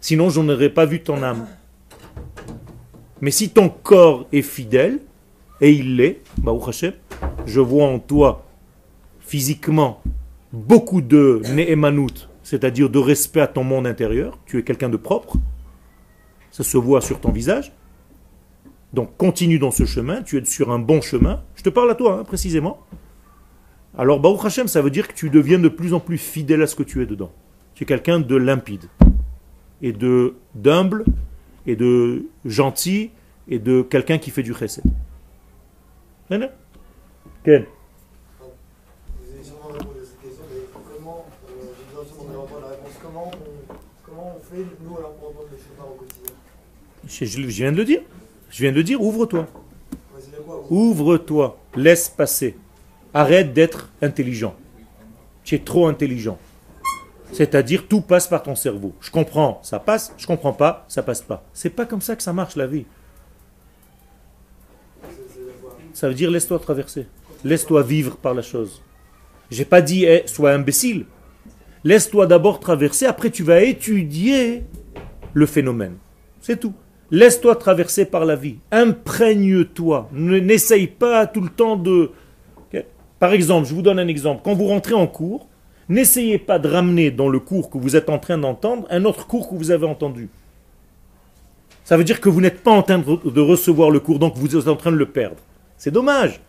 Sinon, je n'aurais pas vu ton âme. Mais si ton corps est fidèle, et il l'est, je vois en toi physiquement beaucoup de ne'emanut, c'est-à-dire de respect à ton monde intérieur, tu es quelqu'un de propre, ça se voit sur ton visage. Donc continue dans ce chemin, tu es sur un bon chemin. Je te parle à toi, hein, précisément. Alors, Baruch Hashem, ça veut dire que tu deviens de plus en plus fidèle à ce que tu es dedans. Tu es quelqu'un de limpide, et de d'humble, et de gentil, et de quelqu'un qui fait du chesed. Ken je, je- je viens de le dire. Je viens de le dire, ouvre-toi. Ouvre-toi, laisse passer. Arrête d'être intelligent. Tu es trop intelligent. C'est-à-dire tout passe par ton cerveau. Je comprends, ça passe, je comprends pas, ça passe pas. C'est pas comme ça que ça marche la vie. Ça veut dire laisse-toi traverser. Laisse-toi vivre par la chose. J'ai pas dit eh, sois imbécile. Laisse-toi d'abord traverser, après tu vas étudier le phénomène. C'est tout. Laisse-toi traverser par la vie. Imprègne-toi. Ne- N'essaye pas tout le temps de... Par exemple, je vous donne un exemple. Quand vous rentrez en cours, n'essayez pas de ramener dans le cours que vous êtes en train d'entendre un autre cours que vous avez entendu. Ça veut dire que vous n'êtes pas en train de recevoir le cours, donc vous êtes en train de le perdre. C'est dommage.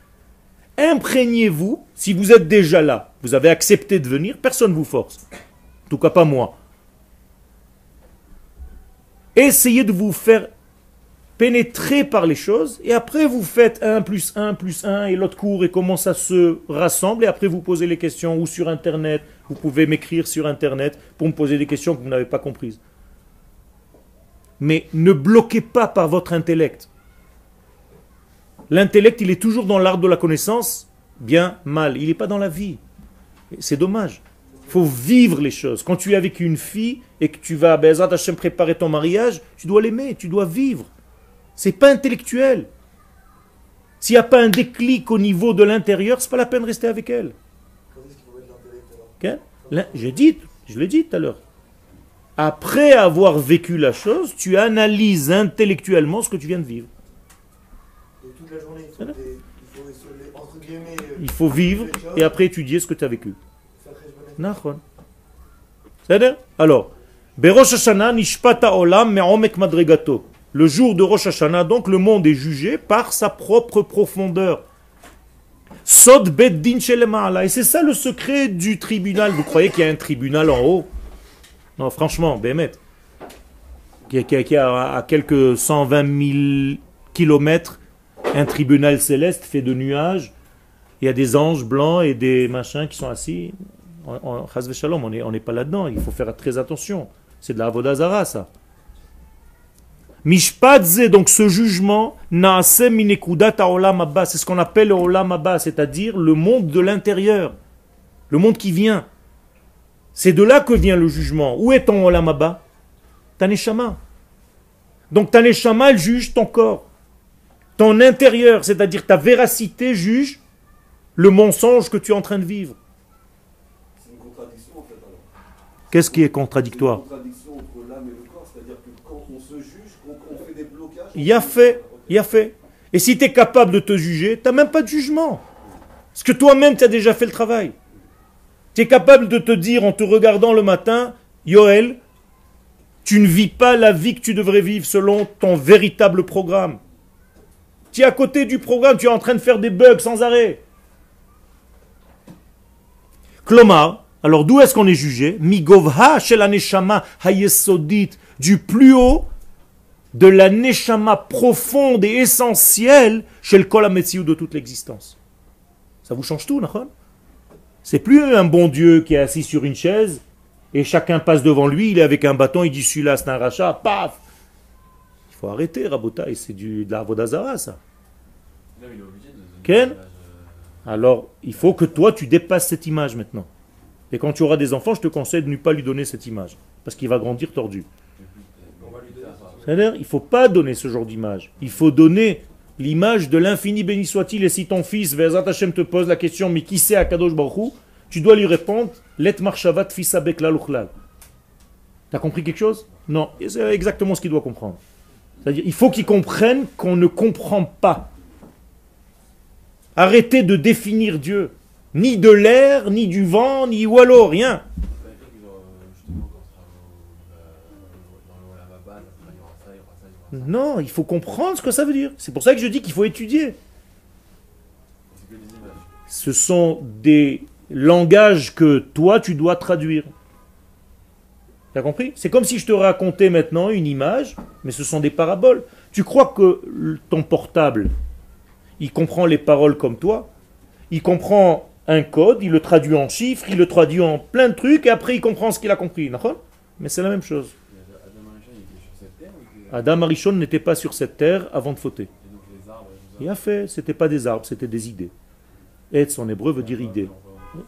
Imprégnez-vous, si vous êtes déjà là, vous avez accepté de venir, personne ne vous force. En tout cas pas moi. Essayez de vous faire pénétrer par les choses, et après vous faites 1 plus 1 plus 1 et l'autre cours, et comment ça se rassemble, et après vous posez les questions, ou sur Internet, vous pouvez m'écrire sur Internet pour me poser des questions que vous n'avez pas comprises. Mais ne bloquez pas par votre intellect. L'intellect, il est toujours dans l'art de la connaissance, bien, mal. Il n'est pas dans la vie. C'est dommage. Il faut vivre les choses. Quand tu es avec une fille et que tu vas, Bezrat Hashem, préparer ton mariage, tu dois l'aimer, tu dois vivre. C'est pas intellectuel. S'il n'y a pas un déclic au niveau de l'intérieur, c'est pas la peine de rester avec elle. J'ai dit, je l'ai dit tout à l'heure. Après avoir vécu la chose, tu analyses intellectuellement ce que tu viens de vivre. Et toute la journée, il faut, Voilà. des, il faut se les- entre guillemets, euh, Il faut vivre et après étudier ce que tu as vécu. Alors, Berosh Hashanah me'omek madregato. Le jour de Rosh Hashanah, donc, le monde est jugé par sa propre profondeur. Sod beddin shelema'ala. Et c'est ça le secret du tribunal. Vous croyez qu'il y a un tribunal en haut? Non, franchement, Bémet. Qui est- à, quelques 120 000 kilomètres, un tribunal céleste fait de nuages. Il y a des anges blancs et des machins qui sont assis. En, v'shalom, on n'est pas là-dedans. Il faut faire très attention. C'est de la avodazara, ça. Mishpadze, donc ce jugement, naase minekudat olam abba, c'est ce qu'on appelle le olam abba, c'est-à-dire le monde de l'intérieur, le monde qui vient. C'est de là que vient le jugement. Où est ton olam abba Ta neshama. Donc ta neshama, elle juge ton corps. Ton intérieur, c'est-à-dire ta véracité, juge le mensonge que tu es en train de vivre. C'est une contradiction en fait alors. Qu'est-ce qui est contradictoire une contradiction entre l'âme et le corps, c'est-à-dire que quand on se juge, qu'on on fait des blocages. Il y a fait, il y a fait. Et si tu es capable de te juger, tu n'as même pas de jugement. Parce que toi-même, tu as déjà fait le travail. Tu es capable de te dire en te regardant le matin, Yoel, tu ne vis pas la vie que tu devrais vivre selon ton véritable programme. Tu es à côté du programme, tu es en train de faire des bugs sans arrêt. Klomar, alors d'où est-ce qu'on est jugé? Migovha shel aneshama hayesodit, du plus haut de la neshama profonde et essentielle chez le kol de toute l'existence. Ça vous change tout, Nachon? C'est plus un bon Dieu qui est assis sur une chaise et chacun passe devant lui, il est avec un bâton, il dit celui-là c'est un rachat, paf Il faut arrêter, Rabotaï, c'est du, de la Vodazara, ça. Ken? Alors, il faut que toi, tu dépasses cette image maintenant. Et quand tu auras des enfants, je te conseille de ne pas lui donner cette image. Parce qu'il va grandir tordu. On va lui donner ça. C'est-à-dire, il ne faut pas donner ce genre d'image. Il faut donner l'image de l'infini béni soit-il. Et si ton fils, Vezat Hashem, te pose la question, mais qui c'est Akadosh Baruch tu dois lui répondre, Let marshavat fisabek laluchlal. T'as compris quelque chose? Non, c'est exactement ce qu'il doit comprendre. C'est-à-dire, il faut qu'il comprenne qu'on ne comprend pas. Arrêtez de définir Dieu. Ni de l'air, ni du vent, ni wallo, rien. Non, il faut comprendre ce que ça veut dire. C'est pour ça que je dis qu'il faut étudier. Ce sont des langages que toi, tu dois traduire. Tu as compris? C'est comme si je te racontais maintenant une image, mais ce sont des paraboles. Tu crois que ton portable, il comprend les paroles comme toi? Il comprend un code, il le traduit en chiffres, il le traduit en plein de trucs, et après il comprend ce qu'il a compris. Mais c'est la même chose. Adam Arishon n'était pas sur cette terre avant de fauter. Il a fait, c'était pas des arbres, c'était des idées. Etz en hébreu veut dire idée.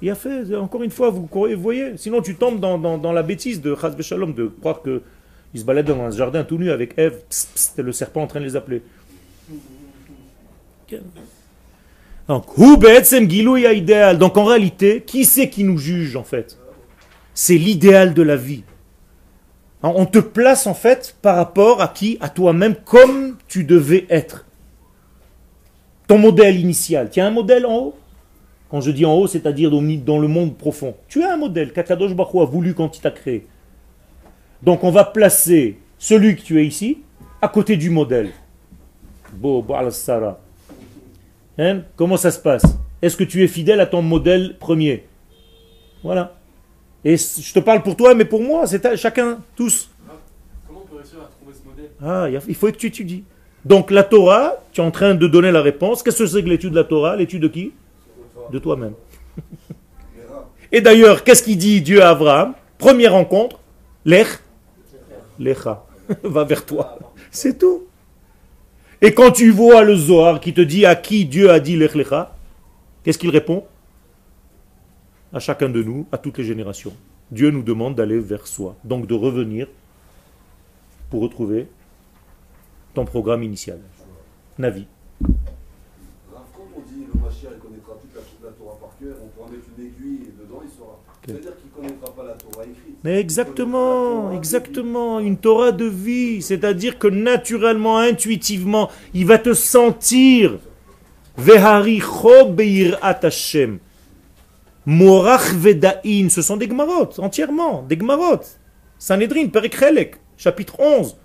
Il a fait, encore une fois, vous voyez, sinon tu tombes dans, dans- dans la bêtise de Chaz Shalom de croire que il se balade dans un jardin tout nu avec Ève, et le serpent en train de les appeler. Donc. Donc en réalité, qui c'est qui nous juge en fait? C'est l'idéal de la vie. Hein, On te place en fait par rapport à qui? À toi-même, comme tu devais être. Ton modèle initial. Tu as un modèle en haut? Quand je dis en haut, c'est-à-dire dans le monde profond. Tu as un modèle qu'Akadosh Baruch a voulu quand il t'a créé. Donc on va placer celui que tu es ici à côté du modèle. Hein? Comment ça se passe? Est-ce que tu es fidèle à ton modèle premier? Voilà. Et je te parle pour toi, mais pour moi, c'est à chacun, tous. Comment on peut réussir à trouver ce modèle? Ah, il faut que tu étudies. Donc la Torah, tu es en train de donner la réponse. Qu'est-ce que c'est que l'étude de la Torah? L'étude de qui? De toi-même. Et d'ailleurs, qu'est-ce qu'il dit Dieu à Abraham? Première rencontre, l'ech, lecha, va vers toi. C'est tout. Et quand tu vois le Zohar qui te dit à qui Dieu a dit l'ech lecha, qu'est-ce qu'il répond? À chacun de nous, à toutes les générations. Dieu nous demande d'aller vers soi, donc de revenir pour retrouver ton programme initial. Navi. Quand on dit le Mashiach il connaîtra toute la, la Torah par cœur, on pourra mettre une aiguille et dedans il saura. C'est-à-dire qu'il ne connaîtra pas la Torah écrite. Mais exactement, exactement, une Torah de vie, c'est-à-dire que naturellement, intuitivement, il va te sentir. Beirat Hashem. Morach vedain, ce sont des gmarot, entièrement, des gmarot. Sanhedrin, Perek chapitre 11.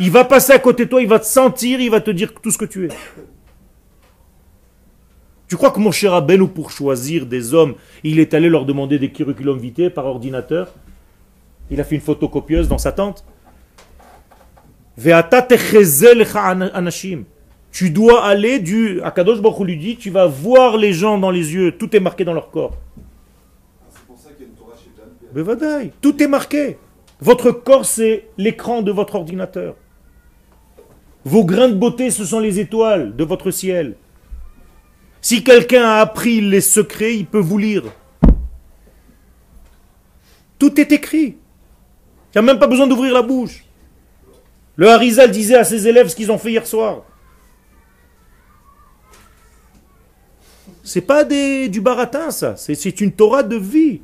Il va passer à côté de toi, il va te sentir, il va te dire tout ce que tu es. Tu crois que mon cher Rabbeinu, pour choisir des hommes, il est allé leur demander des curriculum vitae par ordinateur? Il a fait une photocopieuse dans sa tente Ve'ata anashim. Tu dois aller du... Akadosh Baruch lui dit, tu vas voir les gens dans les yeux, tout est marqué dans leur corps. C'est pour ça qu'il y a une Torah chez Dan Père. Mais vadaï, tout est marqué. Votre corps, c'est l'écran de votre ordinateur. Vos grains de beauté, ce sont les étoiles de votre ciel. Si quelqu'un a appris les secrets, il peut vous lire. Tout est écrit. Il n'y a même pas besoin d'ouvrir la bouche. Le Harizal disait à ses élèves ce qu'ils ont fait hier soir. C'est pas des, du baratin, ça. C'est- une Torah de vie.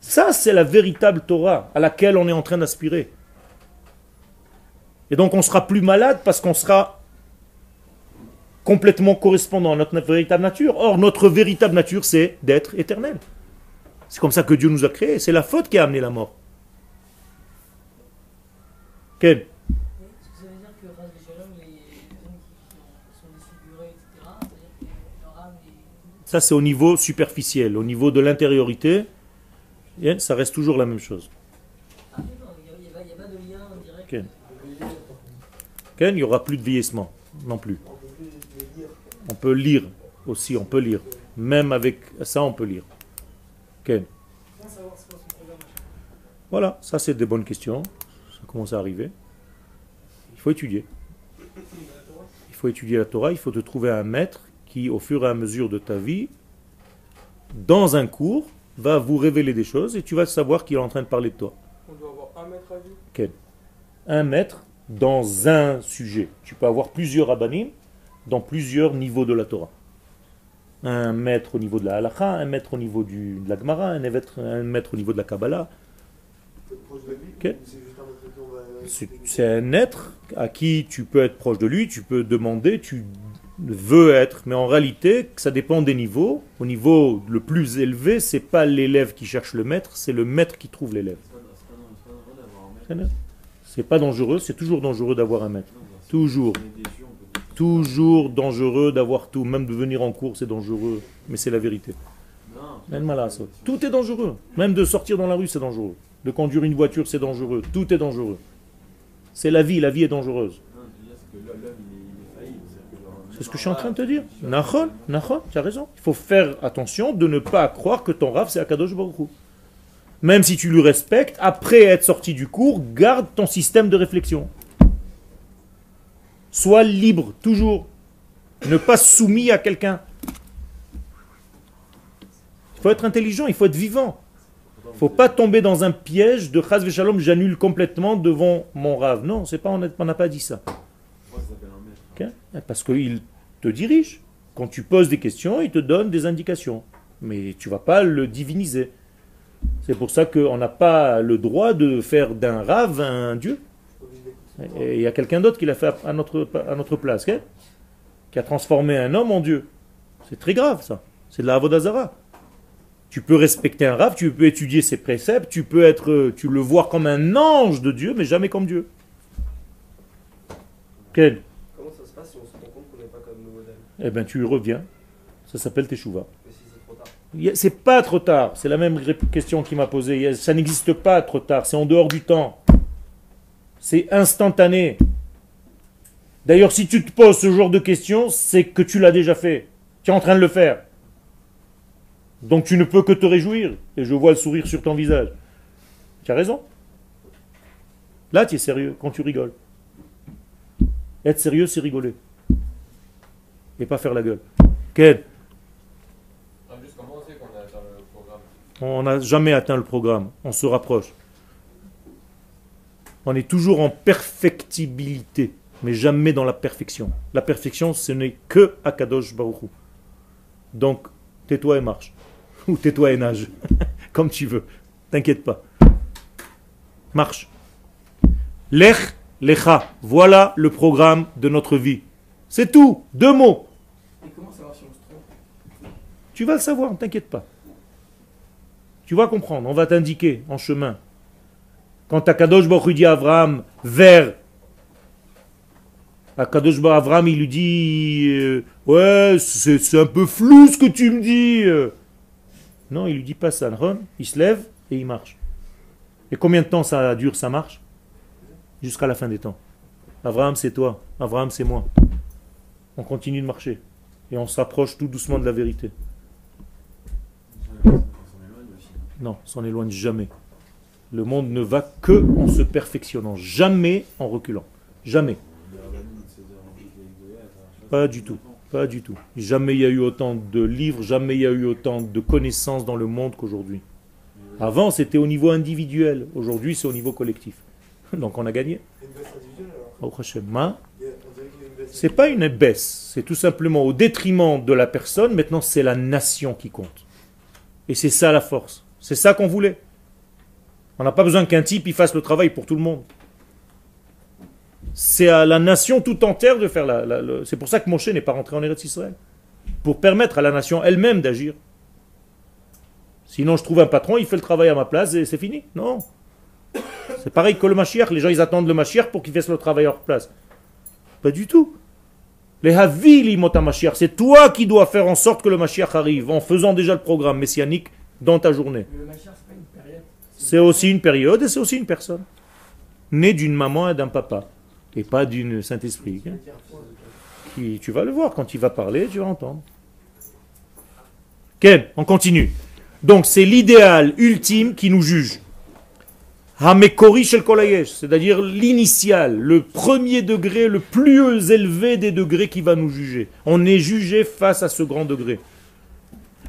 Ça, c'est la véritable Torah à laquelle on est en train d'aspirer. Et donc, on sera plus malade parce qu'on sera complètement correspondant à notre véritable nature. Or, notre véritable nature, c'est d'être éternel. C'est comme ça que Dieu nous a créés. C'est la faute qui a amené la mort. Quel Est-ce que ça veut dire que Ras Shalom, les personnes qui sont défigurées, etc., c'est-à-dire que leur âme est. Ça, c'est au niveau superficiel. Au niveau de l'intériorité, eh, ça reste toujours la même chose. Il n'y aura plus de vieillissement non plus. On peut lire. Aussi, on peut lire. Même avec ça, on peut lire. Programme Voilà, ça c'est des bonnes questions. Ça commence à arriver. Il faut étudier. Il faut étudier la Torah, il faut te trouver un maître qui, au fur et à mesure de ta vie, dans un cours, va vous révéler des choses et tu vas savoir qu'il est en train de parler de toi. On doit avoir un à vue. Quel Un maître dans un sujet. Tu peux avoir plusieurs abanim dans plusieurs niveaux de la Torah. Un maître au niveau de la halakha, un maître au niveau du, de la Gemara, un maître, un maître au niveau de la Kabbalah. C'est c'est un être à qui tu peux être proche de lui, tu peux demander, tu veut être, mais en réalité, ça dépend des niveaux. Au niveau le plus élevé, c'est pas l'élève qui cherche le maître, c'est le maître qui trouve l'élève. C'est pas dangereux, c'est toujours dangereux d'avoir un maître. Toujours. Toujours dangereux d'avoir tout. Même de venir en cours, c'est dangereux. Mais c'est la vérité. Tout est dangereux. Même de sortir dans la rue, c'est dangereux. De conduire une voiture, c'est dangereux. Tout est dangereux. C'est la vie, la vie est dangereuse. C'est ce que je suis en train de te dire. Nachon, nachon, tu as raison. Il faut faire attention de ne pas croire que ton raf c'est Akadosh Baruch. Même si tu lui respectes, après être sorti du cours, garde ton système de réflexion. Sois libre, toujours. Ne pas soumis à quelqu'un. Il faut être intelligent, il faut être vivant. Il ne faut pas tomber dans un piège de Chaz Shalom, j'annule complètement devant mon rave. Non, pas, on n'a pas dit ça. Ok Parce qu'il te dirige. Quand tu poses des questions, il te donne des indications. Mais tu vas pas le diviniser. C'est pour ça qu'on n'a pas le droit de faire d'un rave un dieu. Et il y a quelqu'un d'autre qui l'a fait à notre, à notre place, ok qui a transformé un homme en dieu. C'est très grave ça. C'est de la Avodazara. Tu peux respecter un rave, tu peux étudier ses préceptes, tu peux être, tu le voir comme un ange de Dieu, mais jamais comme Dieu. Quel ça se passe si on se rend compte qu'on n'est pas comme nos modèles Eh bien, tu reviens. Ça s'appelle Teshuva. Mais si c'est pas trop tard. C'est la même question qu'il m'a posée. Ça n'existe pas trop tard. C'est en dehors du temps. C'est instantané. D'ailleurs, si tu te poses ce genre de questions, c'est que tu l'as déjà fait. Tu es en train de le faire. Donc tu ne peux que te réjouir. Et je vois le sourire sur ton visage. Tu as raison. Là, tu es sérieux quand tu rigoles. Être sérieux, c'est rigoler. Et pas faire la gueule. Comment on n'a jamais atteint le programme. On se rapproche. On est toujours en perfectibilité, mais jamais dans la perfection. La perfection, ce n'est que Akadosh Baruch Hu. Donc, tais-toi et marche. Ou tais-toi et nage. Comme tu veux. T'inquiète pas. Marche. Lech, lecha. Voilà le programme de notre vie. C'est tout. Deux mots. Et comment savoir si on se trompe? Tu vas le savoir, ne t'inquiète pas. Tu vas comprendre, on va t'indiquer en chemin. Quand Akadosh Baruch dit à Abraham vers Akadosh Baruch Abraham, il lui dit euh, Ouais, c'est un peu flou ce que tu me dis. Non, il lui dit pas ça. Il se lève et il marche. Et combien de temps ça dure, ça marche? Jusqu'à la fin des temps. Abraham, c'est toi. Abraham, c'est moi. On continue de marcher. Et on s'approche tout doucement de la vérité. Non, s'en éloigne jamais. Le monde ne va que en se perfectionnant, jamais en reculant. Jamais. Pas du tout. Pas du tout. Jamais il y a eu autant de livres, jamais il y a eu autant de connaissances dans le monde qu'aujourd'hui. Avant, c'était au niveau individuel. Aujourd'hui, c'est au niveau collectif. Donc on a gagné. Il y C'est pas une baisse, c'est tout simplement au détriment de la personne, maintenant c'est la nation qui compte. Et c'est ça la force. C'est ça qu'on voulait. On n'a pas besoin qu'un type fasse le travail pour tout le monde. C'est à la nation tout entière de faire la. C'est pour ça que Moshe n'est pas rentré en Eretz Israël. Pour permettre à la nation elle-même d'agir. Sinon, je trouve un patron, il fait le travail à ma place et c'est fini. Non. C'est pareil que le Mashiach. Les gens, ils attendent le Mashiach pour qu'il fasse le travail à leur place. Pas du tout. Les Havili Mota Mashiach, c'est toi qui dois faire en sorte que le Mashiach arrive en faisant déjà le programme messianique dans ta journée. C'est pas une période. C'est aussi une période et c'est aussi une personne. Née d'une maman et d'un papa. Et pas d'une Saint-Esprit. hein. Qui- tu vas le voir quand il va parler, tu vas entendre. Ken, on continue. Donc c'est l'idéal ultime qui nous juge. Hamekori shel c'est-à-dire l'initial, le premier degré, le plus élevé des degrés qui va nous juger. On est jugé face à ce grand degré.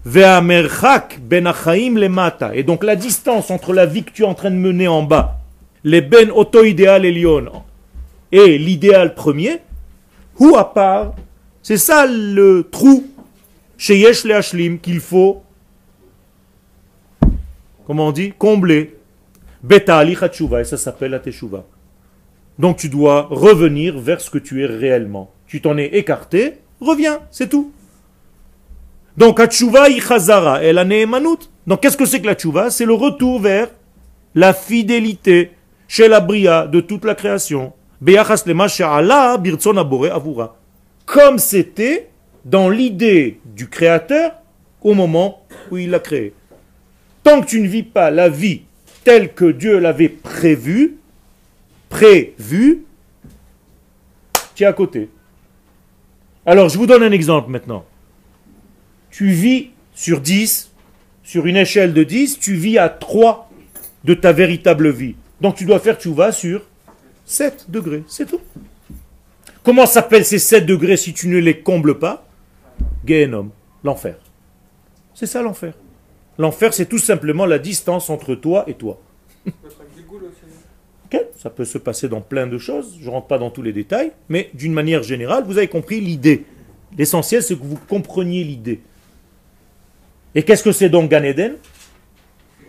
Ve'amerchak ben achaim lemata. Et donc la distance entre la vie que tu es en train de mener en bas, les ben auto idéal elion, et l'idéal premier, ou à part, c'est ça le trou chez Yesh le Hashlim qu'il faut, comment on dit, combler. Et ça s'appelle la teshuva. Donc tu dois revenir vers ce que tu es réellement. Tu t'en es écarté, reviens, c'est tout. Donc, Hatshuva Ichazara, et la Neemanut. Donc, qu'est-ce que c'est que la Tchouva C'est le retour vers la fidélité chez la Bria de toute la création. Comme c'était dans l'idée du Créateur au moment où il l'a créé. Tant que tu ne vis pas la vie telle que Dieu l'avait prévue, prévue, tu es à côté. Alors, je vous donne un exemple maintenant. Tu vis sur 10, sur une échelle de 10, tu vis à 3 de ta véritable vie. Donc tu dois faire tu vas sur 7 degrés, c'est tout. Comment s'appellent ces 7 degrés si tu ne les combles pas? Gehenom, l'enfer. C'est ça l'enfer. L'enfer, c'est tout simplement la distance entre toi et toi. Ok, ça peut se passer dans plein de choses, je ne rentre pas dans tous les détails, mais d'une manière générale, vous avez compris l'idée. L'essentiel, c'est que vous compreniez l'idée. Et qu'est-ce que c'est donc Gan Eden?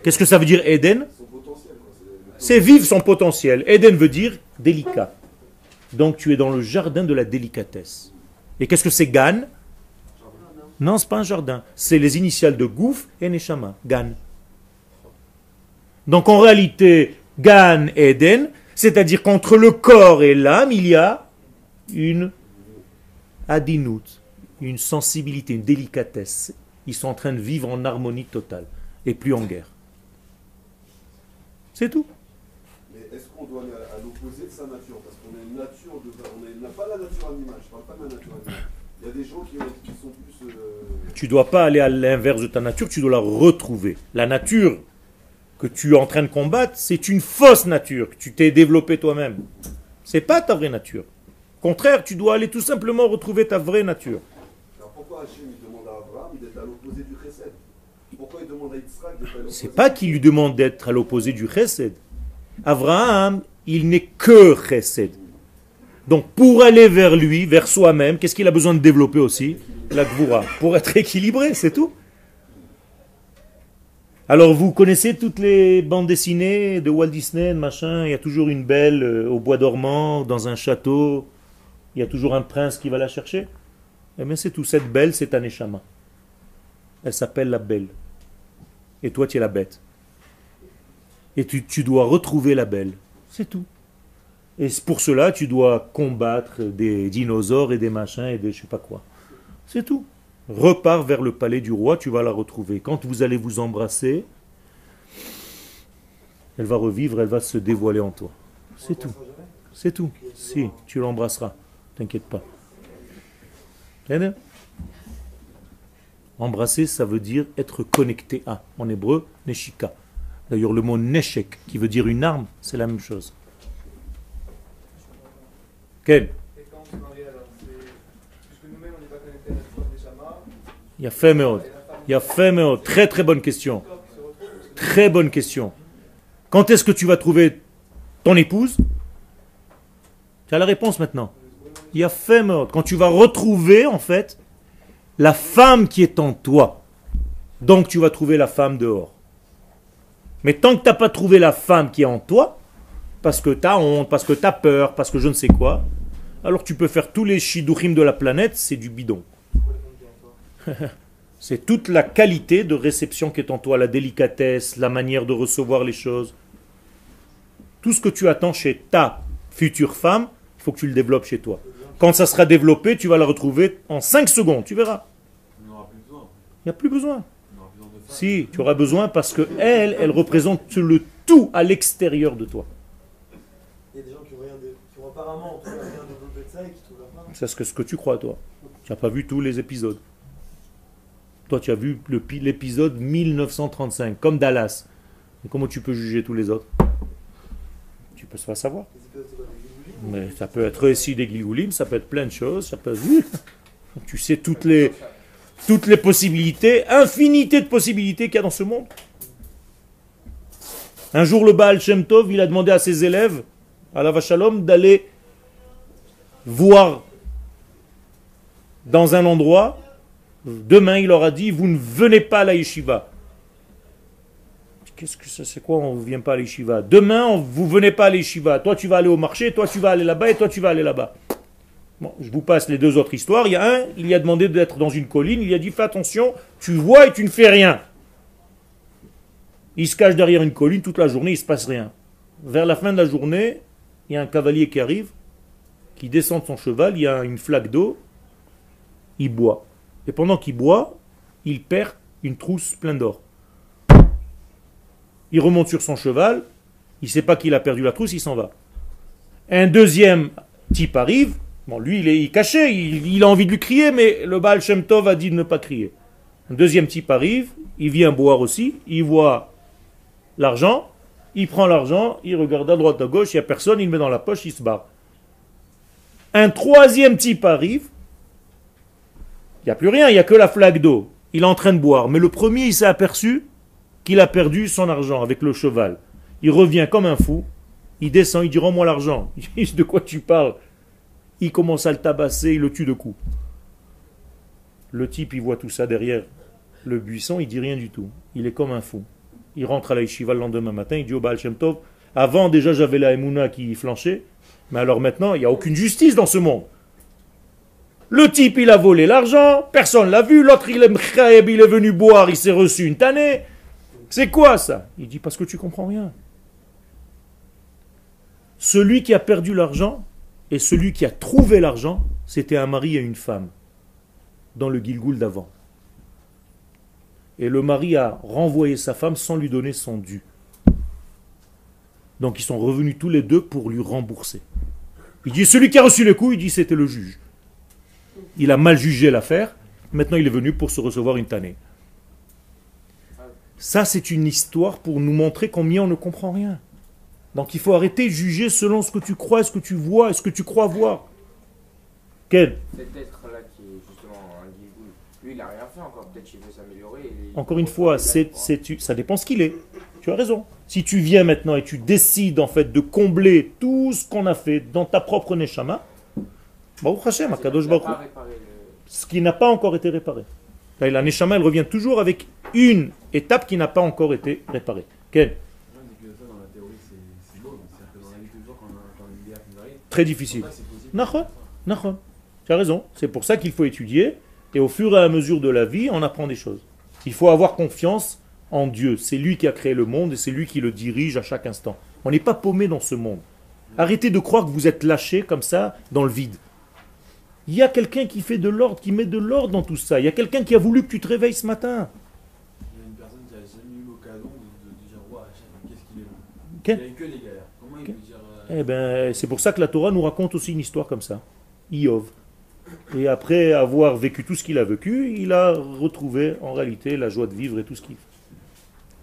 Qu'est-ce que ça veut dire Eden? C'est vivre son potentiel. Eden veut dire délicat. Donc tu es dans le jardin de la délicatesse. Et qu'est-ce que c'est Gan? Non, c'est pas un jardin. C'est les initiales de Gouf et Neshama. Gan. Donc en réalité, Gan Eden, c'est-à-dire qu'entre le corps et l'âme, il y a une adinout, une sensibilité, une délicatesse. Ils sont en train de vivre en harmonie totale et plus en guerre. C'est tout. Mais est-ce qu'on doit aller à, l'opposé de sa nature? Parce qu'on a une nature de. On n'a pas la nature animale, je parle pas de la nature animale. Il y a des gens qui, ont- qui sont plus. euh, Tu dois pas aller à l'inverse de ta nature, tu dois la retrouver. La nature que tu es en train de combattre, c'est une fausse nature que tu t'es développée toi-même. C'est pas ta vraie nature. Au contraire, tu dois aller tout simplement retrouver ta vraie nature. Alors pourquoi Hachem il demande à Abraham d'être à l'opposé du Chesed? Pourquoi il demande à Yitzhak d'être à l'opposé C'est pas qu'il lui demande d'être à l'opposé du chesed. Abraham, il n'est que chesed. Donc pour aller vers lui, vers soi-même, qu'est-ce qu'il a besoin de développer aussi La gvoura. Pour être équilibré, c'est tout. Alors vous connaissez toutes les bandes dessinées de Walt Disney, machin, il y a toujours une belle euh, au bois dormant, dans un château, il y a toujours un prince qui va la chercher? Eh bien c'est tout, cette belle, c'est un échama. Elle s'appelle la belle. Et toi, tu es la bête. Et tu, tu dois retrouver la belle. C'est tout. Et pour cela, tu dois combattre des dinosaures et des machins et des je sais pas quoi. C'est tout. Repars vers le palais du roi, tu vas la retrouver. Quand vous allez vous embrasser, elle va revivre, elle va se dévoiler en toi. C'est tout. C'est tout. Si, tu l'embrasseras. T'inquiète pas. Bien Embrasser, ça veut dire être connecté à. En hébreu, neshika. D'ailleurs, le mot neshek, qui veut dire une arme, c'est la même chose. Il y a fait meod. Très très bonne question. Très bonne question. Quand est-ce que tu vas trouver ton épouse? Tu as la réponse maintenant. Il y a fait meod. Quand tu vas retrouver, en fait, la femme qui est en toi. Donc tu vas trouver la femme dehors. Mais tant que tu n'as pas trouvé la femme qui est en toi, parce que tu as honte, parce que tu as peur, parce que je ne sais quoi, alors tu peux faire tous les shidouchim de la planète, c'est du bidon. C'est toute la qualité de réception qui est en toi, la délicatesse, la manière de recevoir les choses. Tout ce que tu attends chez ta future femme, il faut que tu le développes chez toi. Quand ça sera développé, tu vas la retrouver en 5 secondes, tu verras. Plus besoin. Il n'y a plus besoin. De. Si, tu auras besoin parce que elle, elle représente le tout à l'extérieur de toi. Il y a des gens qui ont, rien de, qui ont apparemment ça et qui. C'est ce que, ce que tu crois, toi. Tu n'as pas vu tous les épisodes. Toi, tu as vu l'épisode 1935, comme Dallas. Comment tu peux juger tous les autres? Tu peux pas savoir. Mais ça peut être aussi des Gilgoulim, ça peut être plein de choses, ça peut être... Tu sais toutes les, toutes les possibilités, infinité de possibilités qu'il y a dans ce monde. Un jour, le Baal Shem Tov, il a demandé à ses élèves, à la Vachalom, d'aller voir dans un endroit. Demain, il leur a dit, vous ne venez pas à la yeshiva. Qu'est-ce que ça, c'est quoi, on ne vient pas à la yeshiva? Demain, on- vous venez pas à la yeshiva. Toi, tu vas aller au marché, toi, tu vas aller là-bas, et toi, tu vas aller là-bas. Bon, je vous passe les deux autres histoires. Il y a un, il y a demandé d'être dans une colline, il a dit fais attention, tu vois et tu ne fais rien. Il se cache derrière une colline toute la journée, il ne se passe rien. Vers la fin de la journée, il y a un cavalier qui arrive, qui descend de son cheval, il y a une flaque d'eau, il boit. Et pendant qu'il boit, il perd une trousse pleine d'or. Il remonte sur son cheval, il ne sait pas qu'il a perdu la trousse, il s'en va. Un deuxième type arrive, bon lui il est caché, il, a envie de lui crier, mais le Baal Shem Tov a dit de ne pas crier. Un deuxième type arrive, il vient boire aussi, il voit l'argent, il prend l'argent, il regarde à droite, à gauche, il n'y a personne, il le met dans la poche, il se barre. Un troisième type arrive, il n'y a plus rien, il n'y a que la flaque d'eau. Il est en train de boire. Mais le premier, il s'est aperçu qu'il a perdu son argent avec le cheval. Il revient comme un fou, il descend, il dit Rends-moi l'argent. De quoi tu parles? Il commence à le tabasser, il le tue de coups. Le type, il voit tout ça derrière le buisson, il dit rien du tout. Il est comme un fou. Il rentre à la yeshiva le lendemain matin, il dit au Baal Avant, déjà, j'avais la Emouna qui flanchait, mais alors maintenant, il n'y a aucune justice dans ce monde. Le type, il a volé l'argent, personne l'a vu, l'autre, il est il est venu boire, il s'est reçu une tannée. C'est quoi ça? Il dit parce que tu comprends rien. Celui qui a perdu l'argent et celui qui a trouvé l'argent, c'était un mari et une femme dans le Gilgoul d'avant. Et le mari a renvoyé sa femme sans lui donner son dû. Donc ils sont revenus tous les deux pour lui rembourser. Il dit celui qui a reçu les coups, il dit c'était le juge. Il a mal jugé l'affaire. Maintenant il est venu pour se recevoir une tannée. Ça c'est une histoire pour nous montrer combien on ne comprend rien. Donc il faut arrêter de juger selon ce que tu crois, ce que tu vois, ce que tu crois voir. Quel Cet être-là qui est justement un lui il a rien fait encore, peut-être qu'il veut s'améliorer. Encore une fois, c'est, ça dépend ce qu'il est. Tu as raison. Si tu viens maintenant et tu décides en fait de combler tout ce qu'on a fait dans ta propre Neshama, Baruch Hashem, Akadosh Baruch ce qui n'a pas encore été réparé. Là, La Neshama, elle revient toujours avec une étape qui n'a pas encore été réparée. Quelle Très difficile. Tu as raison. C'est pour ça qu'il faut étudier. Et au fur et à mesure de la vie, on apprend des choses. Il faut avoir confiance en Dieu. C'est lui qui a créé le monde et c'est lui qui le dirige à chaque instant. On n'est pas paumé dans ce monde. Arrêtez de croire que vous êtes lâché comme ça dans le vide. Il y a quelqu'un qui fait de l'ordre, qui met de l'ordre dans tout ça. Il y a quelqu'un qui a voulu que tu te réveilles ce matin. Il y a une personne qui a jamais eu l'occasion de, de, dire Hachem, qu'est-ce qu'il est bon Il n'y a eu que des galères. Comment il peut dire. euh, Eh ben, c'est pour ça que la Torah nous raconte aussi une histoire comme ça. Iov. Et après avoir vécu tout ce qu'il a vécu, il a retrouvé en réalité la joie de vivre et tout ce qu'il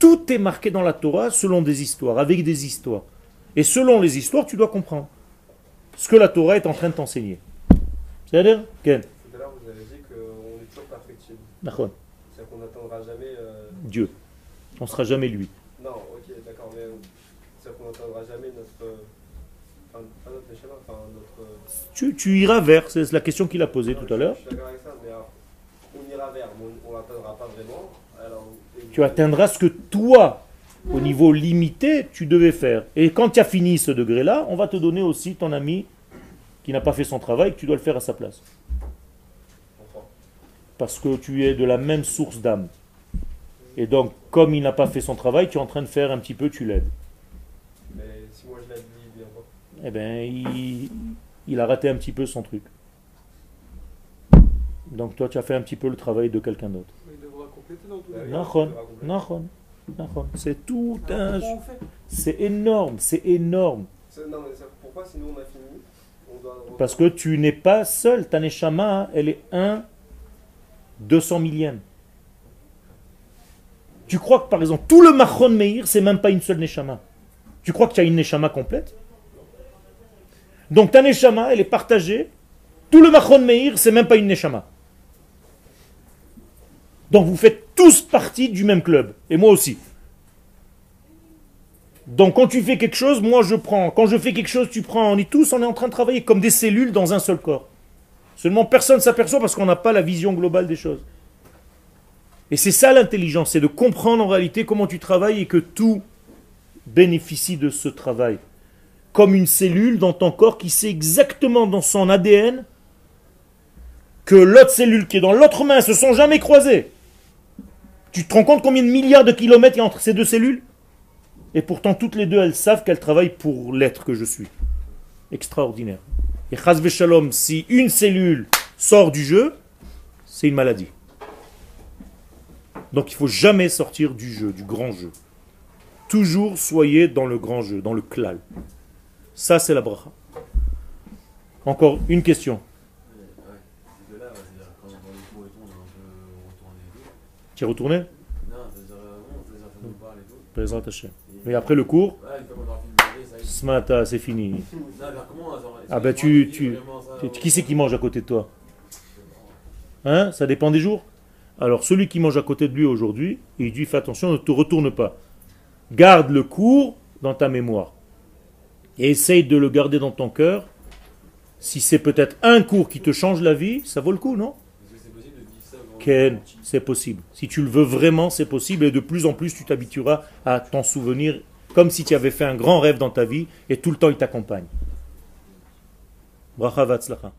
Tout est marqué dans la Torah selon des histoires, avec des histoires. Et selon les histoires, tu dois comprendre ce que la Torah est en train de t'enseigner. C'est-à-dire Ken Tout à l'heure, vous avez dit qu'on est toujours perfectible. Nachon. C'est-à-dire qu'on n'atteindra jamais. euh, Dieu. On ne sera jamais lui. Non, ok, d'accord, mais c'est-à-dire qu'on n'atteindra jamais notre. euh, Enfin, pas notre schéma, enfin notre. euh, Tu, tu iras vers, c'est la question qu'il a posée non, tout à l'heure. Je suis d'accord avec ça, mais alors, on ira vers, mais on ne l'atteindra pas vraiment. Alors, et- tu atteindras ce que toi, au niveau limité, tu devais faire. Et quand tu as fini ce degré-là, on va te donner aussi ton ami qui n'a pas fait son travail, que tu dois le faire à sa place. Pourquoi Parce que tu es de la même source d'âme. Et donc, comme il n'a pas fait son travail, tu es en train de faire un petit peu, tu l'aides. Mais si moi je l'aide. Eh bien, il, il a raté un petit peu son truc. Donc toi, tu as fait un petit peu le travail de quelqu'un d'autre. C'est tout Alors, un... C'est énorme, c'est énorme. C'est- Non, mais ça- pourquoi sinon on a fini on doit Parce que tu n'es pas seul. Ta neshama, elle est 1 200 millième. Tu crois que par exemple, tout le Machon Meir, c'est même pas une seule neshama? Tu crois que tu as une neshama complète? Donc ta neshama, elle est partagée. Tout le Machon Meir, c'est même pas une neshama. Donc vous faites tous partie du même club. Et moi aussi. Donc quand tu fais quelque chose, moi je prends. Quand je fais quelque chose, tu prends. On est tous, on est en train de travailler comme des cellules dans un seul corps. Seulement personne ne s'aperçoit parce qu'on n'a pas la vision globale des choses. Et c'est ça l'intelligence, c'est de comprendre en réalité comment tu travailles et que tout bénéficie de ce travail. Comme une cellule dans ton corps qui sait exactement dans son ADN que l'autre cellule qui est dans l'autre main se sont jamais croisées. Tu te rends compte combien de milliards de kilomètres il y a entre ces deux cellules? Et pourtant, toutes les deux, elles savent qu'elles travaillent pour l'être que je suis. Extraordinaire. Et chas shalom, si une cellule sort du jeu, c'est une maladie. Donc il faut jamais sortir du jeu, du grand jeu. Toujours soyez dans le grand jeu, dans le klal. Ça, c'est la bracha. Encore une question. Ouais, de là, c'est-à-dire quand dans les cours et tout, on est un peu retourné et tout. Tu es retourné Non, euh, et tout. Bezrat Hashem. Mais après le cours, ce matin, c'est fini. Ah ben tu, on- qui c'est qui mange à côté de toi? Hein? Ça dépend des jours? Alors celui qui mange à côté de lui aujourd'hui, il dit fais attention, ne te retourne pas. Garde le cours dans ta mémoire. Et essaye de le garder dans ton cœur. Si c'est peut-être un cours qui te change la vie, ça vaut le coup, non Est-ce que c'est possible de vivre ça vraiment C'est possible. Si tu le veux vraiment, c'est possible. Et de plus en plus, tu t'habitueras à t'en souvenir comme si tu avais fait un grand rêve dans ta vie et tout le temps il t'accompagne. Bracha.